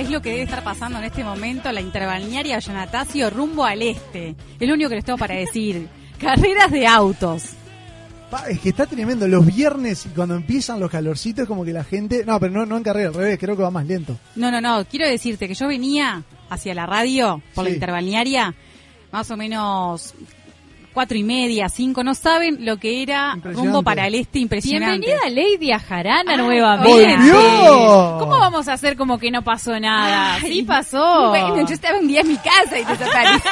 Es lo que debe estar pasando en este momento la interbalnearia Yanatacio rumbo al este. Es lo único que les tengo para decir. Carreras de autos. Pa, es que está tremendo. Los viernes, y cuando empiezan los calorcitos, como que la gente. No, pero no, no en carrera, al revés, creo que va más lento. No, no, no. Quiero decirte que yo venía hacia la radio por la interbalnearia más o menos cuatro y media, cinco. No saben lo que era rumbo para el este impresionante. Bienvenida Lady a Jarana Ah, nuevamente. ¡Volvió! ¿Cómo vamos a hacer como que no pasó nada? Ay, sí pasó. Bueno, yo estaba un día en mi casa y desaparecí.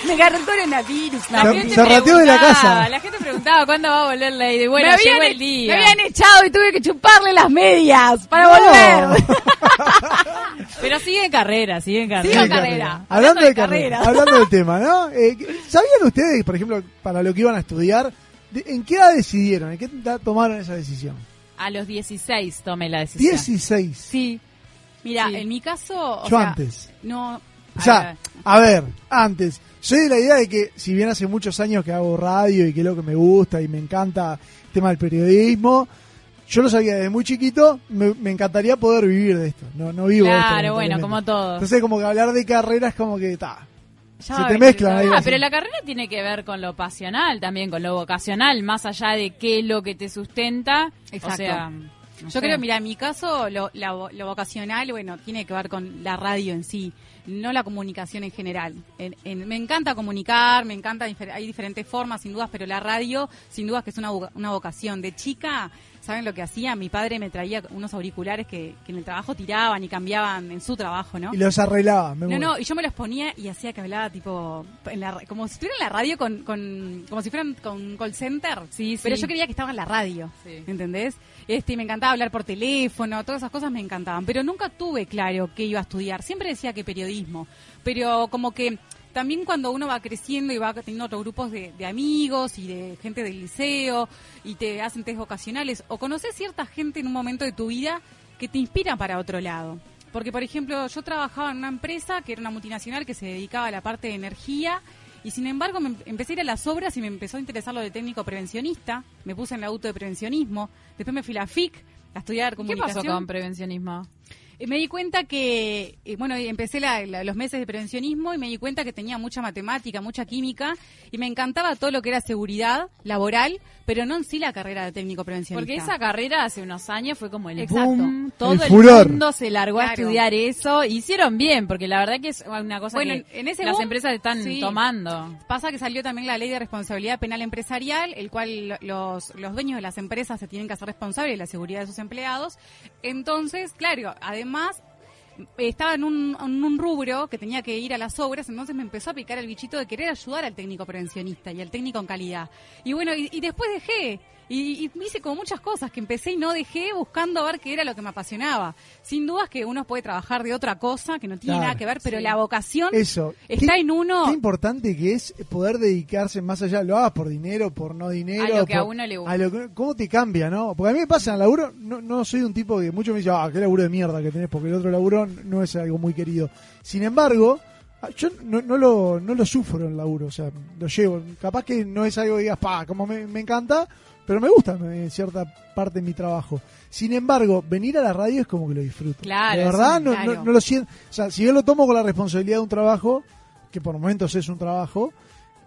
Me agarró el coronavirus. La Se- gente se rateó de la preguntaba, casa. La gente preguntaba cuándo va a volver Lady. Bueno, me, llegó el día. me habían echado y tuve que chuparle las medias para No. volver. Pero sigue en carrera, sigue en carrera. Sigo Sí, carrera. Hablando, Hablando de de carrera, carrera. hablando del tema, ¿no? Eh, ¿Sabían ustedes, por ejemplo, para lo que iban a estudiar, en qué edad decidieron, en qué edad tomaron esa decisión? A los 16 tomé la decisión. 16. Sí. Mira, Sí. en mi caso, o Yo sea, antes. no. O a sea, ver, a ver, antes. Soy de la idea de que, si bien hace muchos años que hago radio y que es lo que me gusta y me encanta el tema del periodismo, yo lo sabía desde muy chiquito, me, me encantaría poder vivir de esto. No, no vivo de esto. Claro, bueno, como todos. Entonces, como que hablar de carrera es como que, ta, ya se te mezclan ahí. Ah, pero la carrera tiene que ver con lo pasional también, con lo vocacional, más allá de qué es lo que te sustenta. Exacto. O sea, no Yo sé. creo, mira, en mi caso, lo, la vo- lo vocacional, bueno, tiene que ver con la radio en sí, no la comunicación en general. En- en- me encanta comunicar, me encanta, hay diferentes formas, sin dudas, pero la radio, sin dudas que es una, voca- una vocación. De chica, ¿saben lo que hacía? Mi padre me traía unos auriculares que, que en el trabajo tiraban y cambiaban en su trabajo, ¿no? Y los arreglaba. me No, muero. no, y yo me los ponía y hacía que hablaba tipo, en la ra- como si estuviera en la radio con, con como si fueran con un call center. Sí, Pero sí. yo creía que estaba en la radio, Sí. ¿entendés? Este, y me encantaba hablar por teléfono, todas esas cosas me encantaban. Pero nunca tuve claro qué iba a estudiar. Siempre decía que periodismo. Pero como que también cuando uno va creciendo y va teniendo otros grupos de, de amigos y de gente del liceo y te hacen test vocacionales o conoces cierta gente en un momento de tu vida que te inspiran para otro lado. Porque, por ejemplo, yo trabajaba en una empresa que era una multinacional que se dedicaba a la parte de energía y, sin embargo, me em- empecé a ir a las obras y me empezó a interesar lo de técnico prevencionista. Me puse en la auto de prevencionismo. Después me fui a la FIC a estudiar ¿Qué comunicación. pasó con prevencionismo? Me di cuenta que, bueno, empecé la- los meses de prevencionismo y me di cuenta que tenía mucha matemática, mucha química y me encantaba todo lo que era seguridad laboral, pero no en sí la carrera de técnico prevencionista. Porque esa carrera hace unos años fue como el Exacto. boom, todo El el, furor. mundo se largó a estudiar eso, hicieron bien, porque la verdad que es una cosa Bueno, que en ese las boom, empresas están sí. tomando. Pasa que salió también la ley de responsabilidad penal empresarial, el cual los, los dueños de las empresas se tienen que hacer responsables de la seguridad de sus empleados. Entonces, claro, además estaba en un, en un rubro que tenía que ir a las obras, entonces me empezó a picar el bichito de querer ayudar al técnico prevencionista y al técnico en calidad. Y bueno, y, y después dejé. Y, y hice como muchas cosas que empecé y no dejé buscando a ver qué era lo que me apasionaba. Sin dudas que uno puede trabajar de otra cosa que no tiene Claro. nada que ver, pero Sí. la vocación Eso. está en uno. Qué importante que es poder dedicarse más allá, lo hagas por dinero, por no dinero. A lo que a uno le gusta. a lo que- ¿Cómo te cambia, no? Porque a mí me pasa en el laburo, no, no soy un tipo que muchos me dicen, ah, qué laburo de mierda que tenés, porque el otro laburo no es algo muy querido. Sin embargo, ah, yo no, no lo, no lo sufro en el laburo, o sea, lo llevo. Capaz que no es algo que digas, pa, como me, me encanta, pero me gusta en cierta parte de mi trabajo. Sin embargo, venir a la radio es como que lo disfruto. Claro, De verdad, un- no, claro. no, no lo siento. O sea, si yo lo tomo con la responsabilidad de un trabajo, que por momentos es un trabajo,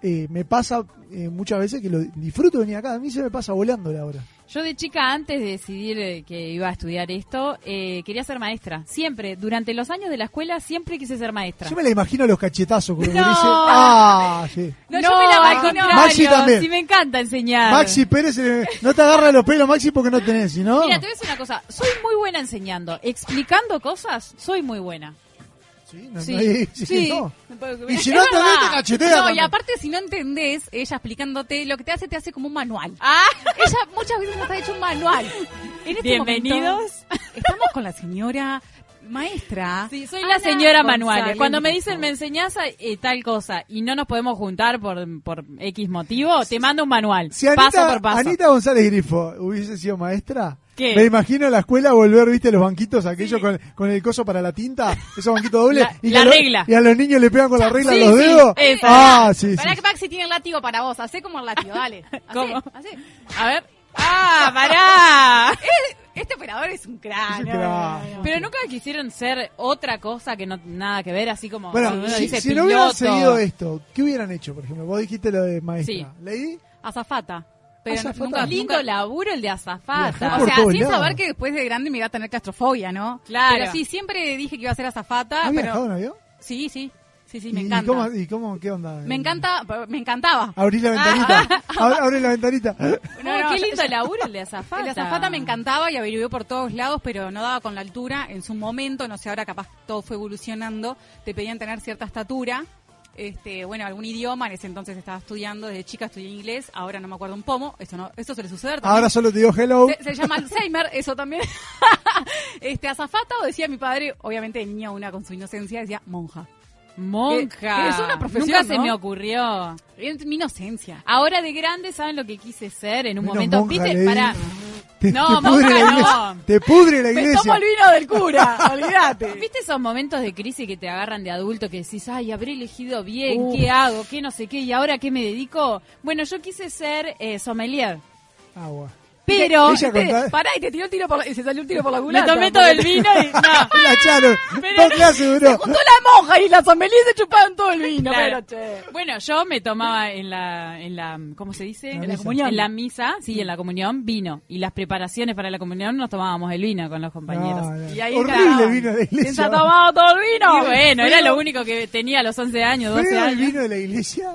eh, me pasa eh, muchas veces que lo disfruto venir acá. A mí se me pasa volando la hora. Yo de chica, antes de decidir eh, que iba a estudiar esto, eh, quería ser maestra. Siempre, durante los años de la escuela, siempre quise ser maestra. Yo me la imagino a los cachetazos los No. gurises. Ah, sí. No, No, yo me la contrario. Maxi también. Sí, me encanta enseñar. Maxi Pérez, eh, no te agarra los pelos, Maxi, porque no tenés, no. Mira, te voy a decir una cosa. Soy muy buena enseñando. Explicando cosas, soy muy buena. Sí, no, Sí, no hay- sí, sí. no. Y Es si no entendés, te cachetea. No, y aparte si no entendés, ella explicándote, lo que te hace, te hace como un manual. Ah, Ella muchas veces nos ha hecho un manual. En este Bienvenidos. momento, estamos con la señora maestra. sí, soy Ana la señora González. Manuales. Cuando me dicen me enseñás a- eh, tal cosa y no nos podemos juntar por, por X motivo, te mando un manual. Si Anita, paso por paso. Anita González Grifo hubiese sido maestra, ¿Qué? me imagino en la escuela volver, viste, los banquitos aquellos con, con el coso para la tinta, esos banquitos dobles. La- y, la lo- regla. y a los niños le pegan con la regla Sí, en los sí, dedos. esa. Ah, sí, sí. Pará que Maxi tiene el látigo para vos. Hacé como el látigo, dale. Hacé, ¿Cómo? hacé. A ver. ¡Ah, pará! Este operador es un no, no, no. Pero nunca quisieron ser otra cosa que no nada que ver, así como Bueno, si, dice si no hubieran seguido esto, ¿qué hubieran hecho, por ejemplo? Vos dijiste lo de maestra. Sí. ¿Leí? Azafata. Pero Azafata. nunca, Lindo nunca- laburo el de azafata. O sea, sin lados. saber que después de grande me iba a tener claustrofobia, ¿no? Claro. Pero sí, siempre dije que iba a ser azafata. ¿Has viajado pero en avión? Sí, sí. Sí, sí, me ¿Y- encanta. ¿Y cómo, y cómo qué onda? Me encanta, me encantaba. Abrí la ventanita. Ab- Abre la ventanita. No, qué lindo laburo el de azafata. El azafata me encantaba y averigué por todos lados, pero no daba con la altura en su momento. No sé, ahora capaz todo fue evolucionando. Te pedían tener cierta estatura. Este, bueno, algún idioma. En ese entonces estaba estudiando. Desde chica estudié inglés. Ahora no me acuerdo un pomo. Eso no, eso suele suceder también. Ahora solo te digo hello. Se, se llama Alzheimer, eso también. este, azafata, o decía mi padre, obviamente de niña una con su inocencia, decía monja. Monja. Que- que es una profesión, Nunca se me ocurrió. Mi inocencia. Ahora de grande, ¿saben lo que quise ser en un Menos momento? monja, ¿Viste? Para. Te, No, te pudre la iglesia. no. Te pudre la Me iglesia. tomo el vino del cura, olvídate. ¿Viste esos momentos de crisis que te agarran de adulto que decís, ay, habré elegido bien, qué hago, qué no sé qué, y ahora qué me dedico? Bueno, yo quise ser eh, sommelier, Agua. Pero Ella contaba- Pará, y te tiró el tiro por la, y se salió un tiro por la me culata. tomé todo el vino y no. La echaron. Pero- Dos clases duró. Juntó la monja y la sommelier se chuparon todo el vino. Claro. Pero, che. Bueno, yo me tomaba en la, en la, ¿cómo se dice? En la En la misa. comunión. En la misa, sí, en la comunión, vino. Y las preparaciones para la comunión nos tomábamos el vino con los compañeros. No, no. Y ahí Horrible vino de la ¿Quién se iglesia. ha tomado todo el vino? Y bueno, era lo único que tenía a los 11 años, 12 ¿Feo el años. vino de la iglesia?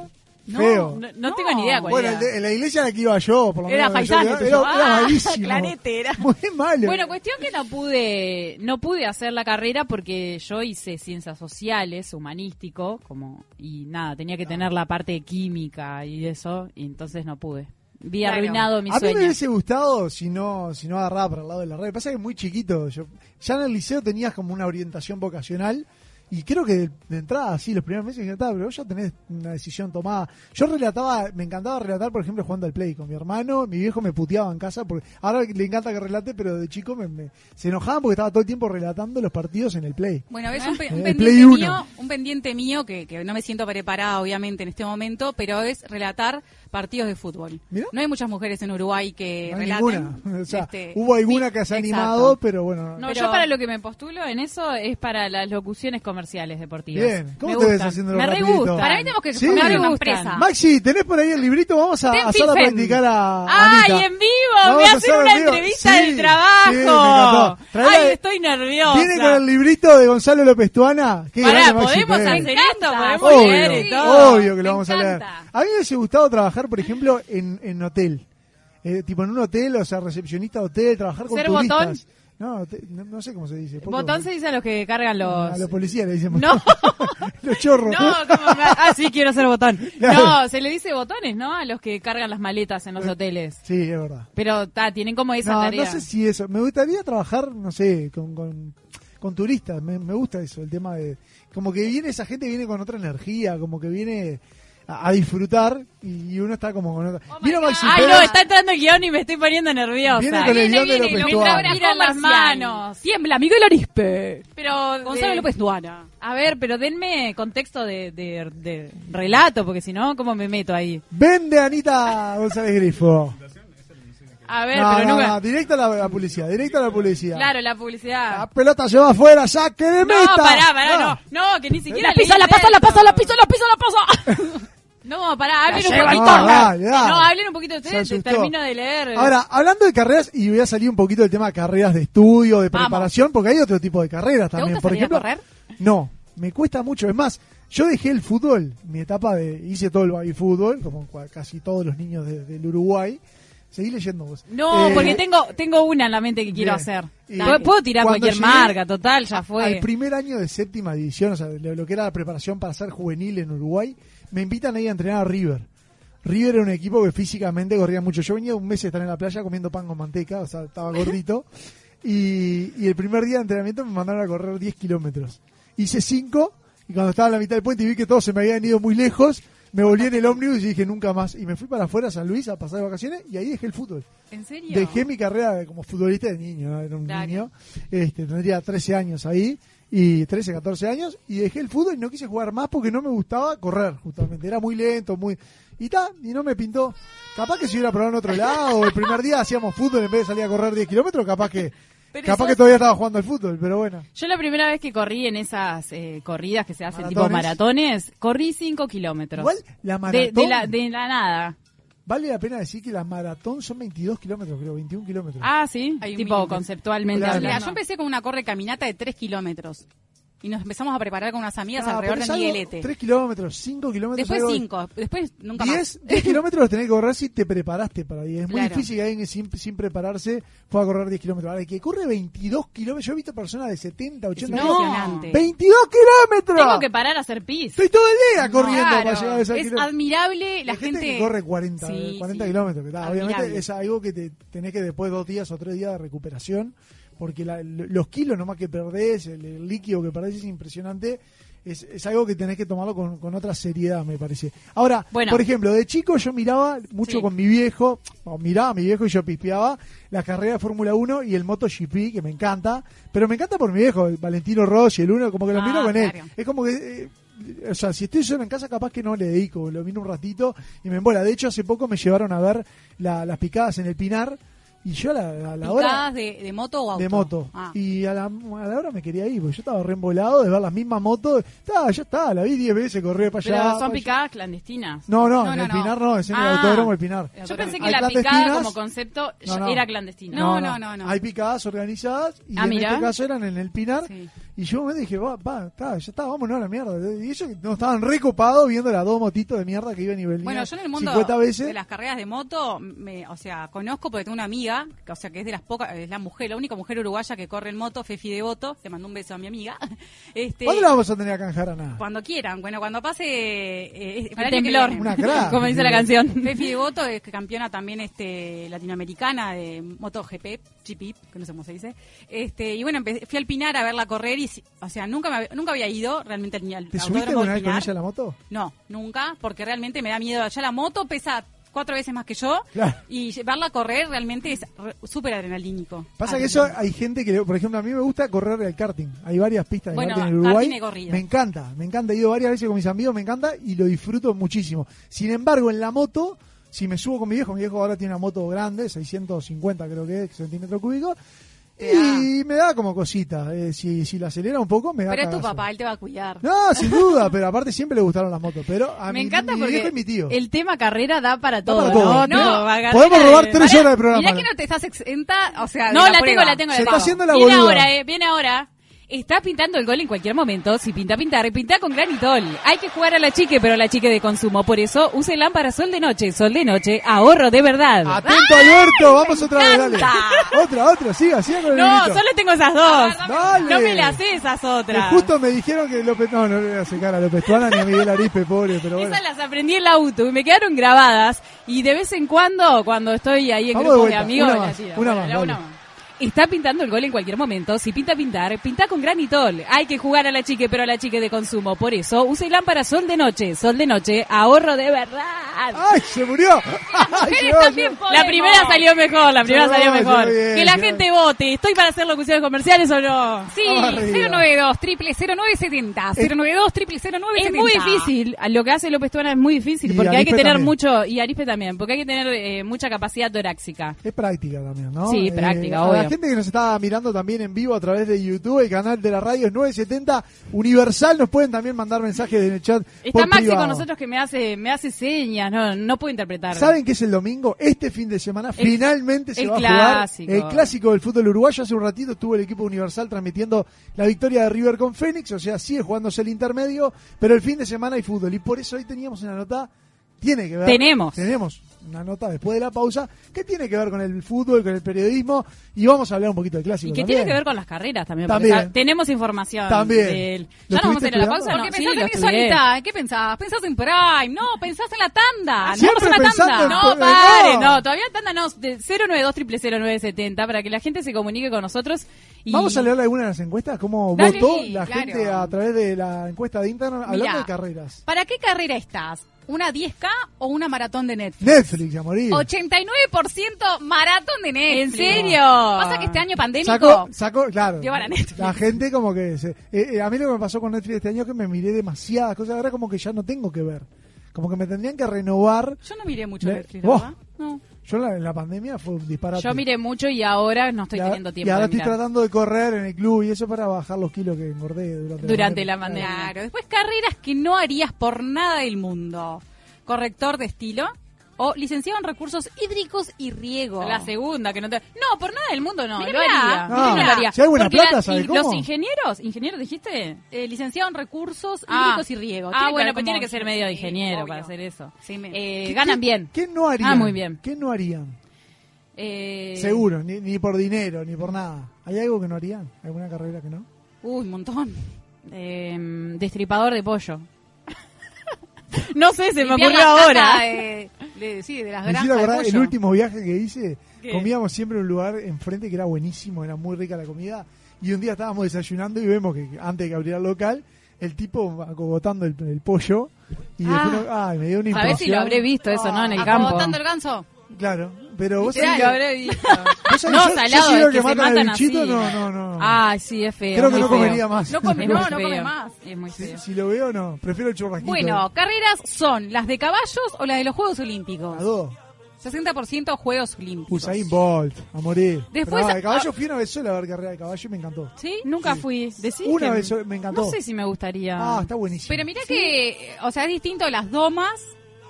No, Feo. no, no tengo ni idea cuál Bueno, era. de- en la iglesia a la que iba yo, por lo Era menos. paisano Era, tuyo. era, era Ah, malísimo. clarete era. Muy malo. Bueno, cuestión que no pude, no pude hacer la carrera porque yo hice ciencias sociales, humanístico, como, y nada, tenía que tener la parte de química y eso, y entonces no pude. Vi Claro. arruinado mi a mí me hubiese gustado si no, si no agarraba para el lado de la red. Pasa que muy chiquito. Yo, ya en el liceo tenías como una orientación vocacional. Y creo que de, de entrada, sí, los primeros meses estaba, pero vos ya tenés una decisión tomada. Yo relataba, me encantaba relatar, por ejemplo, jugando al play con mi hermano. Mi viejo me puteaba en casa, porque ahora le encanta que relate, pero de chico me, me- se enojaban porque estaba todo el tiempo relatando los partidos en el play. Bueno, es un, pe- un El pendiente mío, un pendiente mío que, que no me siento preparada obviamente en este momento, pero es relatar partidos de fútbol. Mirá. No hay muchas mujeres en Uruguay que No hay relaten. ninguna. O sea, Este, hubo alguna sí, que se ha exacto. animado, pero bueno. No, Pero- yo para lo que me postulo en eso es para las locuciones comerciales deportivas. Bien. ¿Cómo Me te ves haciéndolo Me re gustan. Para mí tenemos que Sí. formar una empresa. Maxi, ¿tenés por ahí el librito? Vamos a Ten hacerla practicar a ¡Ay, Anita. en vivo! Vamos ¡Me a hacerlo una entrevista Sí, del trabajo! sí, me encantó. Traela ¡Ay, estoy nerviosa! Viene con el librito de Gonzalo López Tuana. Qué Pará, grande, Maxi ¿podemos Pérez. hacer esto? ¿Podemos leer y todo? obvio que Me lo vamos a leer. A mí me hubiese gustado trabajar, por ejemplo, en, en hotel. Eh, tipo en un hotel, o sea, recepcionista de hotel, trabajar con ¿Ser turistas. botón? No, te- no, no sé cómo se dice. poco- Botón se dice a los que cargan los... A los policías le dicen No, los chorros. no, como me- ah, sí, quiero ser botón. Claro. No, se le dice botones, ¿no? A los que cargan las maletas en los hoteles. Sí, es verdad. Pero ta, tienen como esa No, tarea. no sé si eso. Me gustaría trabajar, no sé, con, con, con turistas. Me, me gusta eso, el tema de. Como que viene esa gente, viene con otra energía, como que viene a, a disfrutar y, uno está como con otra. ¿Vieron Maxi Ay, Pérez? no, está entrando el guion y me estoy poniendo nerviosa. Viene con el Viene, guion de viene, López miran las manos. Tiembla, Miguel Arispe. Pero Gonzalo de- López Duana. A ver, pero denme contexto de, de- de relato, porque si no, ¿cómo me meto ahí? Vende Anita González Grifo. A ver, No, pero no, nunca... no, directa la, la publicidad, directa a la publicidad. Claro, la publicidad. La pelota se va afuera, saque de no, meta. pará, pará, Ah. no. No, que ni siquiera La pisa, la pasa, la pasa, la pisa, la pisa, la pasa. No, pará, hablen un poquito. Dale, dale. No, hablen un poquito ustedes, termino de leer. Ahora, hablando de carreras, y voy a salir un poquito del tema de carreras de estudio, de Vamos. preparación, porque hay otro tipo de carreras también. gusta Por salir a ejemplo, correr? no, me cuesta mucho. Es más, yo dejé el fútbol, mi etapa de. Hice todo el baby fútbol, como casi todos los niños de- del Uruguay. Seguí leyendo vos. No, Eh, porque tengo tengo una en la mente que quiero bien. hacer. Puedo- tirar cualquier marca, total, ya fue. Al primer año de séptima división, o sea, lo, lo que era la preparación para ser juvenil en Uruguay, me invitan ahí a entrenar a River. River era un equipo que físicamente corría mucho. Yo venía un mes de estar en la playa comiendo pan con manteca, o sea, estaba gordito. y, y el primer día de entrenamiento me mandaron a correr 10 kilómetros. Hice 5 y cuando estaba en la mitad del puente y vi que todos se me habían ido muy lejos, me volví en el ómnibus y dije nunca más. Y me fui para afuera a San Luis a pasar de vacaciones y ahí dejé el fútbol. ¿En serio? Dejé mi carrera como futbolista de niño, ¿no? era un Claro. niño, este, tendría 13 años ahí, y 13, 14 años, y dejé el fútbol y no quise jugar más porque no me gustaba correr, justamente, era muy lento, muy... Y ta, y no me pintó. Capaz que si hubiera probado en otro lado, el primer día hacíamos fútbol en vez de salir a correr 10 kilómetros, capaz que... Pero capaz sos- que todavía estaba jugando al fútbol, pero bueno. Yo la primera vez que corrí en esas eh, corridas que se hacen tipo Maratones. corrí 5 kilómetros. Igual la de, maratón... de la, de la nada. Vale la pena decir que la maratón son 22 kilómetros, creo, 21 kilómetros. Ah, sí, Hay un tipo conceptualmente Claro. Yo empecé con una corre caminata de 3 kilómetros. Y nos empezamos a preparar con unas amigas Ah, alrededor de Miguelete. 3 kilómetros, 5 kilómetros. Después algo- 5, después nunca más. 10, 10 kilómetros los tenés que correr si te preparaste para 10. Es muy Claro. difícil que alguien sin, sin prepararse pueda correr 10 kilómetros. Ahora, el que corre 22 kilómetros, yo he visto personas de 70, 80 Es años. impresionante. 22 kilómetros. Tengo que parar a hacer pis. Estoy todo el día corriendo Claro, para llegar a ese es kilómetro. admirable la Hay gente, gente que corre 40, Sí, 40 sí. kilómetros. que obviamente es algo que te tenés que después dos días o tres días de recuperación, porque la- los kilos nomás que perdés, el, el líquido que perdés es impresionante. Es, es algo que tenés que tomarlo con, con otra seriedad, me parece. Ahora, Bueno. por ejemplo, de chico yo miraba mucho Sí. con mi viejo, o miraba a mi viejo y yo pispeaba la carrera de Fórmula 1 y el MotoGP, que me encanta, pero me encanta por mi viejo, el Valentino Rossi, el uno, como que lo Ah, miro con él. Es como que eh, o sea, si estoy solo en casa, capaz que no le dedico, lo miro un ratito y me embola. De hecho, hace poco me llevaron a ver la- las picadas en el Pinar y yo a la, a la hora picadas de, de moto o auto. de moto. Ah. Y a la, a la hora me quería ir, porque yo estaba re embolado de ver las mismas motos. Está, ya está, la vi 10 veces, correr para allá. Pero son allá. picadas clandestinas. No, no, No, en no, el no. Pinar no, es en el Ah. autódromo del Pinar. Yo pensé que Hay la picada como concepto No, ya no. era clandestina. No, no, no, no. Hay picadas organizadas y Ah, en mirá. este caso eran en el Pinar. Sí. Y yo me dije, va, va, está, ya está, vámonos a la mierda. Y ellos no estaban recopados viendo las dos motitos de mierda que iban nivel Bueno, yo en el mundo 50 veces. de las carreras de moto, me, o sea, conozco porque tengo una amiga, que, o sea, que es de las pocas, es la mujer, la única mujer uruguaya que corre en moto, Fefi Devoto, te mando un beso a mi amiga. Este, ¿Cuándo la vamos a tener a canjar a nada? cuando quieran, bueno, cuando pase eh, el que temblor. viene. Una crack. como dice la canción. Fefi Devoto es campeona también este latinoamericana de MotoGP, GP, que no sé cómo se dice. Este, y bueno, empe- fui al Pinar a verla correr y, o sea, nunca me había- nunca había ido realmente ni al ¿Te subiste alguna vez con ella a la moto? No, nunca, porque realmente me da miedo. Ya la moto pesa cuatro veces más que yo Claro. y llevarla a correr realmente es re- súper adrenalínico. Pasa que eso hay gente que, por ejemplo, a mí me gusta correr el karting. Hay varias pistas de karting en Uruguay. karting corrido. Me encanta, me encanta. He ido varias veces con mis amigos, me encanta y lo disfruto muchísimo. Sin embargo, en la moto, si me subo con mi viejo, mi viejo ahora tiene una moto grande, 650 creo que es, centímetros cúbicos, y me da como cosita. Eh, si, si la acelera un poco, me da Pero es tu cagazo. papá, él te va a cuidar. No, sin duda, pero aparte siempre le gustaron las motos. Pero a Me mi, encanta mi porque viejo y mi tío. el tema carrera da para todo, para todo. ¿no? No, podemos de- robar tres horas de programa. Mirá que no te estás exenta, o sea, de No, la, tengo, prueba. la tengo, la Se tengo. está haciendo la viene boluda. ahora, eh, viene ahora. Estás pintando el gol en cualquier momento. Si pinta, pintar, pinta con granitol. Hay que jugar a la chique, pero a la chique de consumo. Por eso, use lámpara sol de noche. Sol de noche, ahorro de verdad. Atento, Alberto. Vamos otra vez, dale. Otra, otra, siga, siga con el No, solo tengo esas dos. Dale. No me las sé esas Que otras. justo me dijeron que López. No, no le voy a secar a López Tuana ni a Miguel Arispe, pobre, pero bueno. Esas las aprendí en el auto y me quedaron grabadas. Y de vez en cuando, cuando estoy ahí en Vamos de grupos de, vuelta, amigos, una tiro. más. Está pintando el gol en cualquier momento. Si pinta pintar, pinta con granitol. Hay que jugar a la chique, pero a la chique de consumo. Por eso, use lámpara sol de noche. Sol de noche, ahorro de verdad. ¡Ay, se murió! ¡Ay! La primera salió mejor, la primera salió mejor. bien, que la gente vote. ¿Estoy para hacer locuciones comerciales o no? Sí, Vamos arriba. 092 triple 0970. 092 triple 0970. Es muy difícil, lo que hace López Tuana es muy difícil Y porque hay que tener también. mucho, y Arispe también, porque hay que tener eh, mucha capacidad torácica. Es práctica también, ¿no? Sí, práctica, a la gente que nos está mirando también en vivo a través de YouTube, el canal de la radio es 970 Universal, nos pueden también mandar mensajes en el chat. Está por Maxi privado. con nosotros que me hace, me hace señas, no, no puedo interpretar. ¿Saben qué es el domingo? Este fin de semana finalmente se el va a clásico. jugar el clásico del fútbol uruguayo. Hace un ratito estuvo el equipo Universal transmitiendo la victoria de River con Fénix, o sea, sigue jugándose el intermedio, pero el fin de semana hay fútbol y por eso hoy teníamos una nota tiene que ver. Tenemos. Tenemos una nota después de la pausa que tiene que ver con el fútbol, con el periodismo y vamos a hablar un poquito del clásico. Y que también. tiene que ver con las carreras también. porque También. sa- tenemos información. También. del- ¿Lo ¿Ya nos vamos a ir a la pausa? estudiando? No, Porque sí, en estudié. ahorita. ¿Qué pensás? ¿Pensás en Prime? No, pensás en la tanda. Siempre Vamos a la tanda. en- No, Eh, pare, no. no, todavía tanda no, de 092 0970 para que la gente se comunique con nosotros. Y Vamos a leer algunas de las encuestas, cómo Dale, votó la claro. gente a través de la encuesta de Instagram hablando Mirá. de carreras. ¿Para qué carrera estás? ¿Una 10K o una maratón de Netflix? Netflix, a morir. 89% maratón de Netflix. ¿En serio? Pasa que este año pandémico... Sacó, sacó, claro. Lleva la Netflix. La gente como que... se- eh, eh, a mí lo que me pasó con Netflix este año es que me miré demasiadas cosas. Ahora como que ya no tengo que ver. Como que me tendrían que renovar. Yo no miré mucho Le- Netflix, verdad. No. Yo en la, en la pandemia fue un disparate. Yo miré mucho y ahora no estoy teniendo tiempo y ahora de estoy mirar. tratando de correr en el club y eso para bajar los kilos que engordé durante, Durante la pandemia. Claro. Después carreras que no harías por nada del mundo. Corrector de estilo o licenciado en recursos hídricos y riego. La segunda, que no te... No, por nada del mundo no, Mirá, lo haría. ¿Viste que lo haría? Si hay buena plata, la- ¿sabe y cómo? ¿Los ingenieros? ¿Ingenieros dijiste? Eh, licenciado en recursos Ah. hídricos y riego. Ah, bueno, pues tiene que ser medio de Sí, ingeniero obvio. para hacer eso. Sí, me- Eh, ¿Qué- ganan qué- bien. ¿Qué no harían? Ah, muy bien. ¿Qué no harían? Eh, Seguro, ni, ni por dinero, ni por nada. ¿Hay algo que no harían? ¿Alguna carrera que no? Uy, un montón. eh, destripador de pollo. no sé, se me ocurrió ahora. de, de- sí, de las Me granjas acordar, el último viaje que hice, ¿Qué? comíamos siempre en un lugar enfrente que era buenísimo, era muy rica la comida. Y un día estábamos desayunando y vemos que antes de que abriera el local, el tipo acogotando el, el pollo. Y Ah. después, no- ay, me dio una A ver si impresión. lo habré visto eso, ¿no? En el campo. Acomodando el ganso. Claro, pero vos sabés que- No, yo- yo salado, es que se matan al matan bichito, así. no, no, no. Ay, sí, es feo. Creo que no feo. comería más. No come, no, no come más. Es muy feo. si lo veo, no. Prefiero el churrasquito. Bueno, carreras son las de caballos o las de los Juegos Olímpicos. Las dos. 60% Juegos Olímpicos. Usain Bolt, a morir. Después- Pero, ah, de caballo fui una vez sola a ver carrera de caballo y me encantó. ¿Sí? Nunca fui. Decí Una vez sola, me encantó. No sé si me gustaría. Ah, está buenísimo. Pero mira que, o sea, es distinto las domas,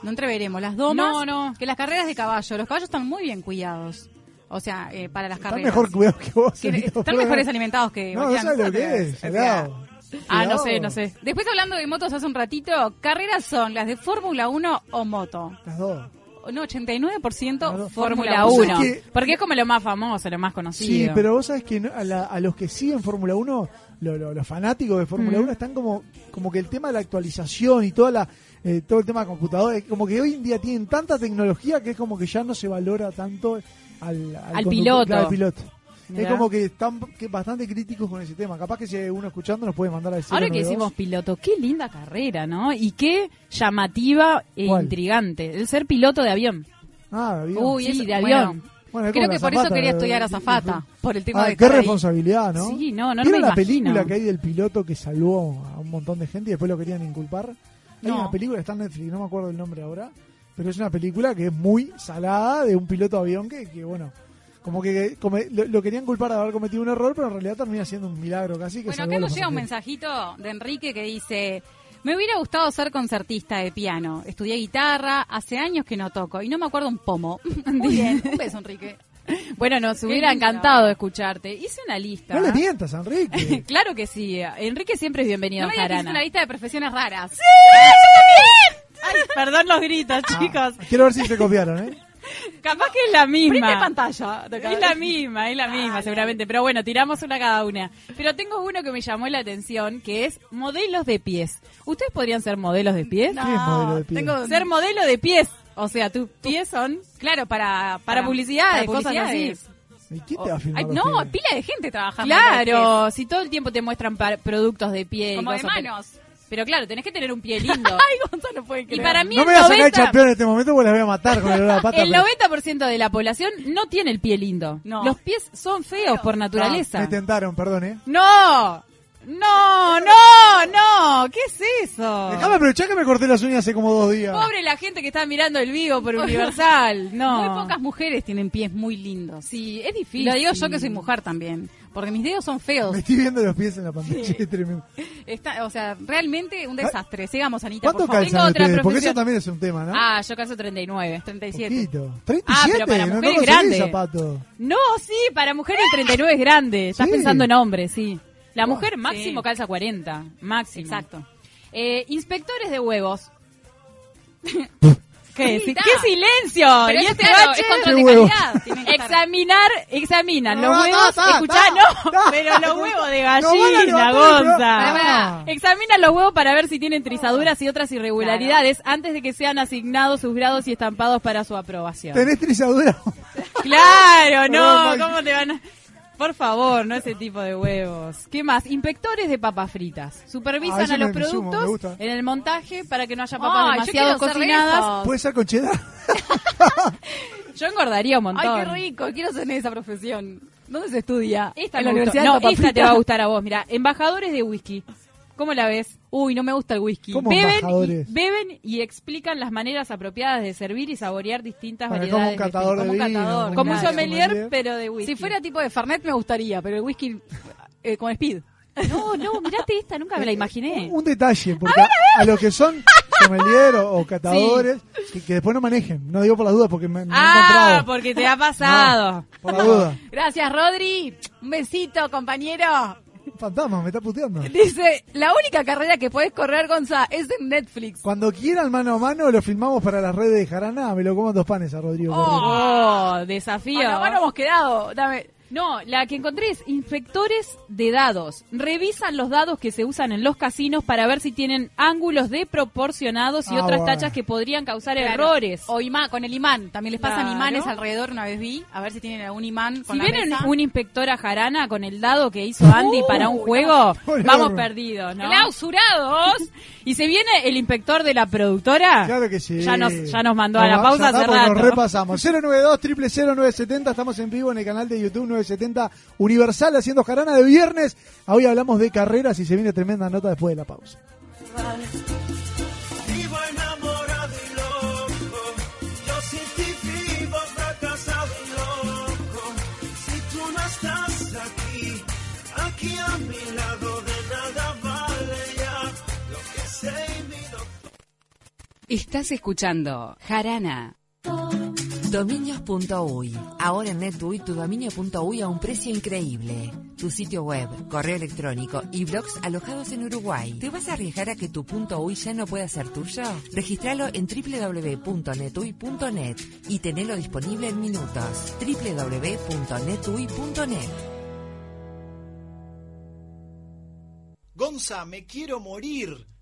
no entreveremos, las domas, No, no. que las carreras de caballo. Los caballos están muy bien cuidados. O sea, eh, para las Están carreras. mejor cuidados que vos. Que- están mejores alimentados que No, no sabes lo que es. Ah, no sé, no sé. Después hablando de motos hace un ratito, carreras son las de Fórmula 1 o moto. Las dos. No, 89% Claro. Fórmula Vos 1. sabés que- Porque es como lo más famoso, lo más conocido. Sí, pero vos sabés que no- a, la- a los que siguen Fórmula 1, lo- lo- los fanáticos de Fórmula Mm. 1 están como, como que el tema de la actualización y toda la, eh, todo el tema de computadores, como que hoy en día tienen tanta tecnología que es como que ya no se valora tanto al, al, Al conductor- piloto. claro, al piloto. Mirá. Es como que están que bastante críticos con ese tema. Capaz que si hay uno escuchando nos puede mandar a decir. Ahora que decimos piloto, qué linda carrera, ¿no? Y qué llamativa e ¿Cuál? intrigante. El ser piloto de avión. Ah, bien. Uy, Sí, de avión. Bueno, Creo que por eso quería estudiar azafata, por el tema Ah, de qué responsabilidad, ¿no? Sí, no, no, no ¿Vieron me la imagino. película que hay del piloto que salvó a un montón de gente y después lo querían inculpar? Hay No. una película está en Netflix, no me acuerdo el nombre ahora, pero es una película que es muy salada de un piloto de avión que, que bueno, como que como lo, lo querían culpar de haber cometido un error, pero en realidad termina siendo un milagro casi que Bueno, acá nos llega un mensajito de Enrique que dice, me hubiera gustado ser concertista de piano. Estudié guitarra, hace años que no toco y no me acuerdo un pomo. Muy bien, un beso Enrique. Bueno, nos hubiera lindo. encantado escucharte. Hice una lista. No le mientas, Enrique. claro que sí. Enrique siempre es bienvenido No me a una lista de profesiones raras. Ay, perdón los gritos, chicos. Quiero ver si se copiaron, ¿eh? Capaz que es la misma. De pantalla. Es la misma, es la misma, seguramente. Pero bueno, tiramos una cada una. Pero tengo uno que me llamó la atención, que es modelos de pies. ¿Ustedes podrían ser modelos de pies? ¿Qué es modelo de pie? tengo Ser modelo de pies. O sea, tus pies son Claro, para, para, publicidades, para cosas así. ¿Y quién te va a filmar Ay, los no, pies? pila de gente trabajando. Claro, si todo el tiempo te muestran productos de pie. pies. y Como de manos. Pero claro, tenés que tener un pie lindo. Ay, Gonzalo puede y creer. para mí No el me voy a sacar el 90, campeón en este momento porque las voy a matar con el olor a pata. el pero- 90% de la población no tiene el pie lindo. No. Los pies son feos por naturaleza. me tentaron, perdón, ¿eh? No, no, no, no. ¿Qué es eso? Déjame aprovechar que me corté las uñas hace como dos días. Pobre la gente que está mirando el vivo por Universal. No. Muy pocas mujeres tienen pies muy lindos. Sí, es Y difícil. lo digo yo que soy mujer también. Porque mis dedos son feos. Me estoy viendo los pies en la pantalla, es tremendo. Está, o sea, realmente un desastre. Sigamos, Anita, ¿Cuánto por favor. calzan ustedes? Porque eso también es un tema, ¿no? Ah, yo calzo 39. 37. Poquito. ¿37? Ah, pero para no, no mujeres conseguí grande. zapato. No, sí, para mujeres el 39 es grande. Estás Sí. pensando en hombres, sí. La Ah, mujer máximo sí. calza 40. Máximo. Exacto. Eh, inspectores de huevos. ¿Qué, Sí, ¿Qué está. silencio? Pero ¿Y este claro, bache? es control de calidad. Examinar, examinan los No, huevos, no, no, escuchá, no, no, no. pero los huevos de gallina, Gonza. Examinan los huevos para ver si tienen trizaduras y otras irregularidades antes de que sean asignados sus grados y estampados para su aprobación. ¿Tenés trizadura? Claro, no, ¿cómo te van a...? Por favor, no ese tipo de huevos. ¿Qué más? Inspectores de papas fritas. Ah, Supervisan eso a los sumo, productos en el montaje para que no haya papas demasiado cocinadas. ¿Puede ser con cheddar? Yo engordaría un montón. Ay, qué rico. Quiero ser en esa profesión. ¿Dónde se estudia? Esta en la. Universidad No, esta te va a gustar a vos. Mira, embajadores de whisky. ¿Cómo la ves? Uy, no me gusta el whisky. ¿Cómo Beben y, beben y explican las maneras apropiadas de servir y saborear distintas Bueno, variedades. como un catador de de whisky. vino. Como un catador, Como un claro. sommelier, pero de whisky. Si fuera tipo de Fernet me gustaría, pero el whisky eh, con speed. No, no, mirate esta, nunca me la imaginé. Un, un detalle, porque a, a los que son sommelier o, o catadores, que, que después no manejen. No digo por las dudas porque me, me he Ah, encontrado. porque te ha pasado. No, por la duda. Gracias, Rodri. Un besito, compañero. Fantasma, me está puteando. Dice, la única carrera que puedes correr, Gonza, es en Netflix. Cuando quieran mano a mano lo filmamos para las redes de Jarana, me lo como dos panes a Rodrigo. Oh, desafío. Bueno, bueno, hemos quedado. Dame. No, la que encontré es inspectores de dados. Revisan los dados que se usan en los casinos para ver si tienen ángulos desproporcionados y Ah, otras bueno. tachas que podrían causar Claro. errores. O imán, con el imán. También les pasan Claro. imanes alrededor, una vez vi. A ver si tienen algún imán con Si la viene mesa. un inspector a Jarana con el dado que hizo Andy para un juego, Por vamos perdidos, ¿no? ¡Clausurados! Y se viene el inspector de la productora. Claro que sí. Ya nos, ya nos mandó a la pausa hace rato. Nos repasamos. 092 970 estamos en vivo en el canal de YouTube 970 Universal haciendo jarana de viernes. Hoy hablamos de carreras y se viene tremenda nota después de la pausa. Vivo enamorado y loco, yo sin ti vivo fracasado y loco. Si tú no estás aquí, aquí a mi lado de nada vale ya lo que sé y mi doctor. Estás escuchando Jarana. Dominios.uy. Ahora en NetUI tu dominio.uy a un precio increíble. Tu sitio web, correo electrónico y blogs alojados en Uruguay. ¿Te vas a arriesgar a que tu .uy ya no pueda ser tuyo? Registralo en www.netui.net y tenelo disponible en minutos. www.netui.net. Gonza, me quiero morir.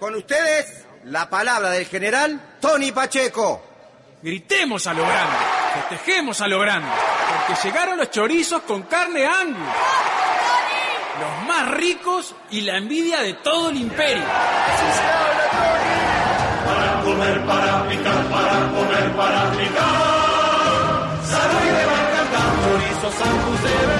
Con ustedes, la palabra del general Tony Pacheco. Gritemos a lo grande, festejemos a lo grande, porque llegaron los chorizos con carne Angus. Los más ricos y la envidia de todo el imperio. Para comer, para picar, para comer, para picar. Salud y de Chorizo chorizos Angus de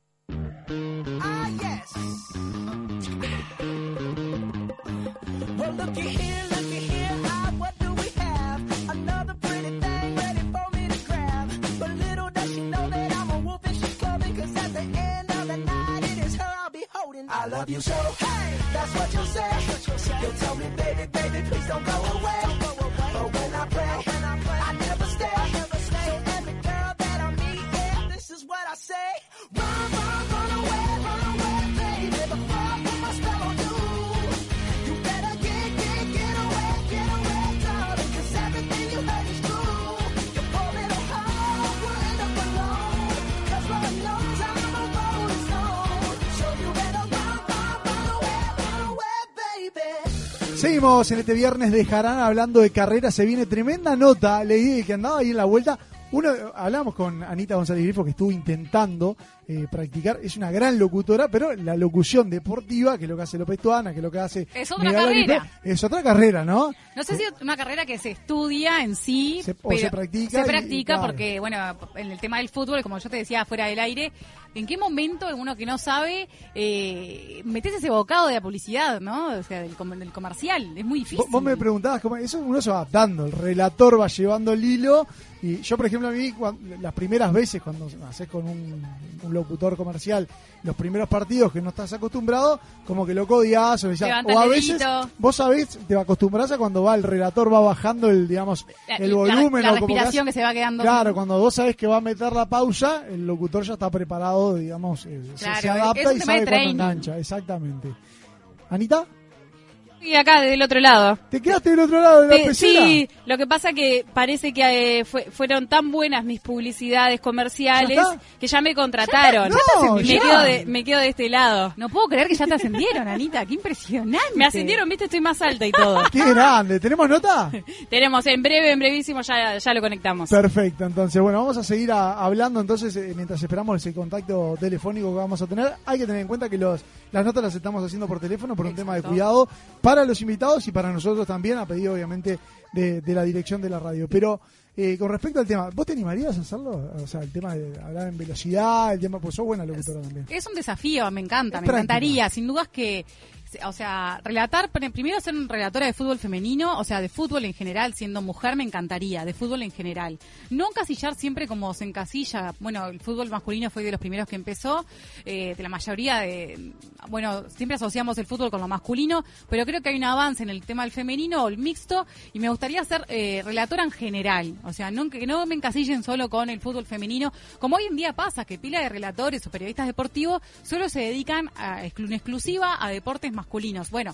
Love you so, hey, that's what you'll say. You'll tell me, baby, baby, please don't go away. But when I pray, Seguimos en este viernes de Jarana hablando de carrera. Se viene tremenda nota. Leí que andaba ahí en la vuelta. Uno, hablamos con Anita González Grifo que estuvo intentando eh, practicar. Es una gran locutora, pero la locución deportiva, que es lo que hace López Tuana, que es lo que hace. Es otra carrera. Grifo, Es otra carrera, ¿no? No sé si es una carrera que se estudia en sí, Se- o se practica se y- practica claro. porque, bueno, en el tema del fútbol, como yo te decía fuera del aire, ¿en qué momento uno que no sabe eh, metes ese bocado de la publicidad, ¿no? O sea, del, com- del comercial, es muy difícil. Vos, me preguntabas cómo eso uno se va adaptando, el relator va llevando el hilo y yo por ejemplo a mí cuan- las primeras veces cuando haces con un, un locutor comercial los primeros partidos que no estás acostumbrado, como que lo codias o, Levantás o a veces dedito. vos sabés, te acostumbras a cuando va el relator va bajando el digamos La- el la- volumen la o como respiración que se va quedando. Claro, cuando vos sabés que va a meter la pausa, el locutor ya está preparado, digamos, eh, se- adapta y sabe cuándo engancha, exactamente. Anita, Y acá, del otro lado. ¿te quedaste del otro lado de la Te- pecera? sí, lo que pasa que parece que eh, fue- fueron tan buenas mis publicidades comerciales que ya me contrataron. Ya me, quedo de, me quedo de este lado. No puedo creer que ya te ascendieron, Anita, qué impresionante. Me ascendieron, viste, estoy más alta y todo. ¡Qué grande! ¿Tenemos nota? Tenemos en breve, en brevísimo, ya, ya lo conectamos. Perfecto, entonces, bueno, vamos a seguir a- hablando entonces eh, mientras esperamos ese contacto telefónico que vamos a tener. Hay que tener en cuenta que los, las notas las estamos haciendo por teléfono por un tema de cuidado para los invitados y para nosotros también, a pedido obviamente de, de la dirección de la radio. Pero eh, con respecto al tema, ¿vos te animarías a hacerlo? O sea, el tema de hablar en velocidad, el tema, pues sos buena locutora también. Es un desafío, me encanta, Es me práctica. encantaría. Sin dudas que, o sea, relatar, pr- primero ser una relatora de fútbol femenino, o sea, de fútbol en general, siendo mujer me encantaría, de fútbol en general. No encasillar siempre como se encasilla, bueno, el fútbol masculino fue de los primeros que empezó, eh, de la mayoría de, bueno, siempre asociamos el fútbol con lo masculino, pero creo que hay un avance en el tema del femenino o el mixto, y me gustaría ser eh, relatora en general, o sea, no, que no me encasillen solo con el fútbol femenino, como hoy en día pasa, que pila de relatores o periodistas deportivos solo se dedican a, en exclusiva a deportes masculinos. Bueno,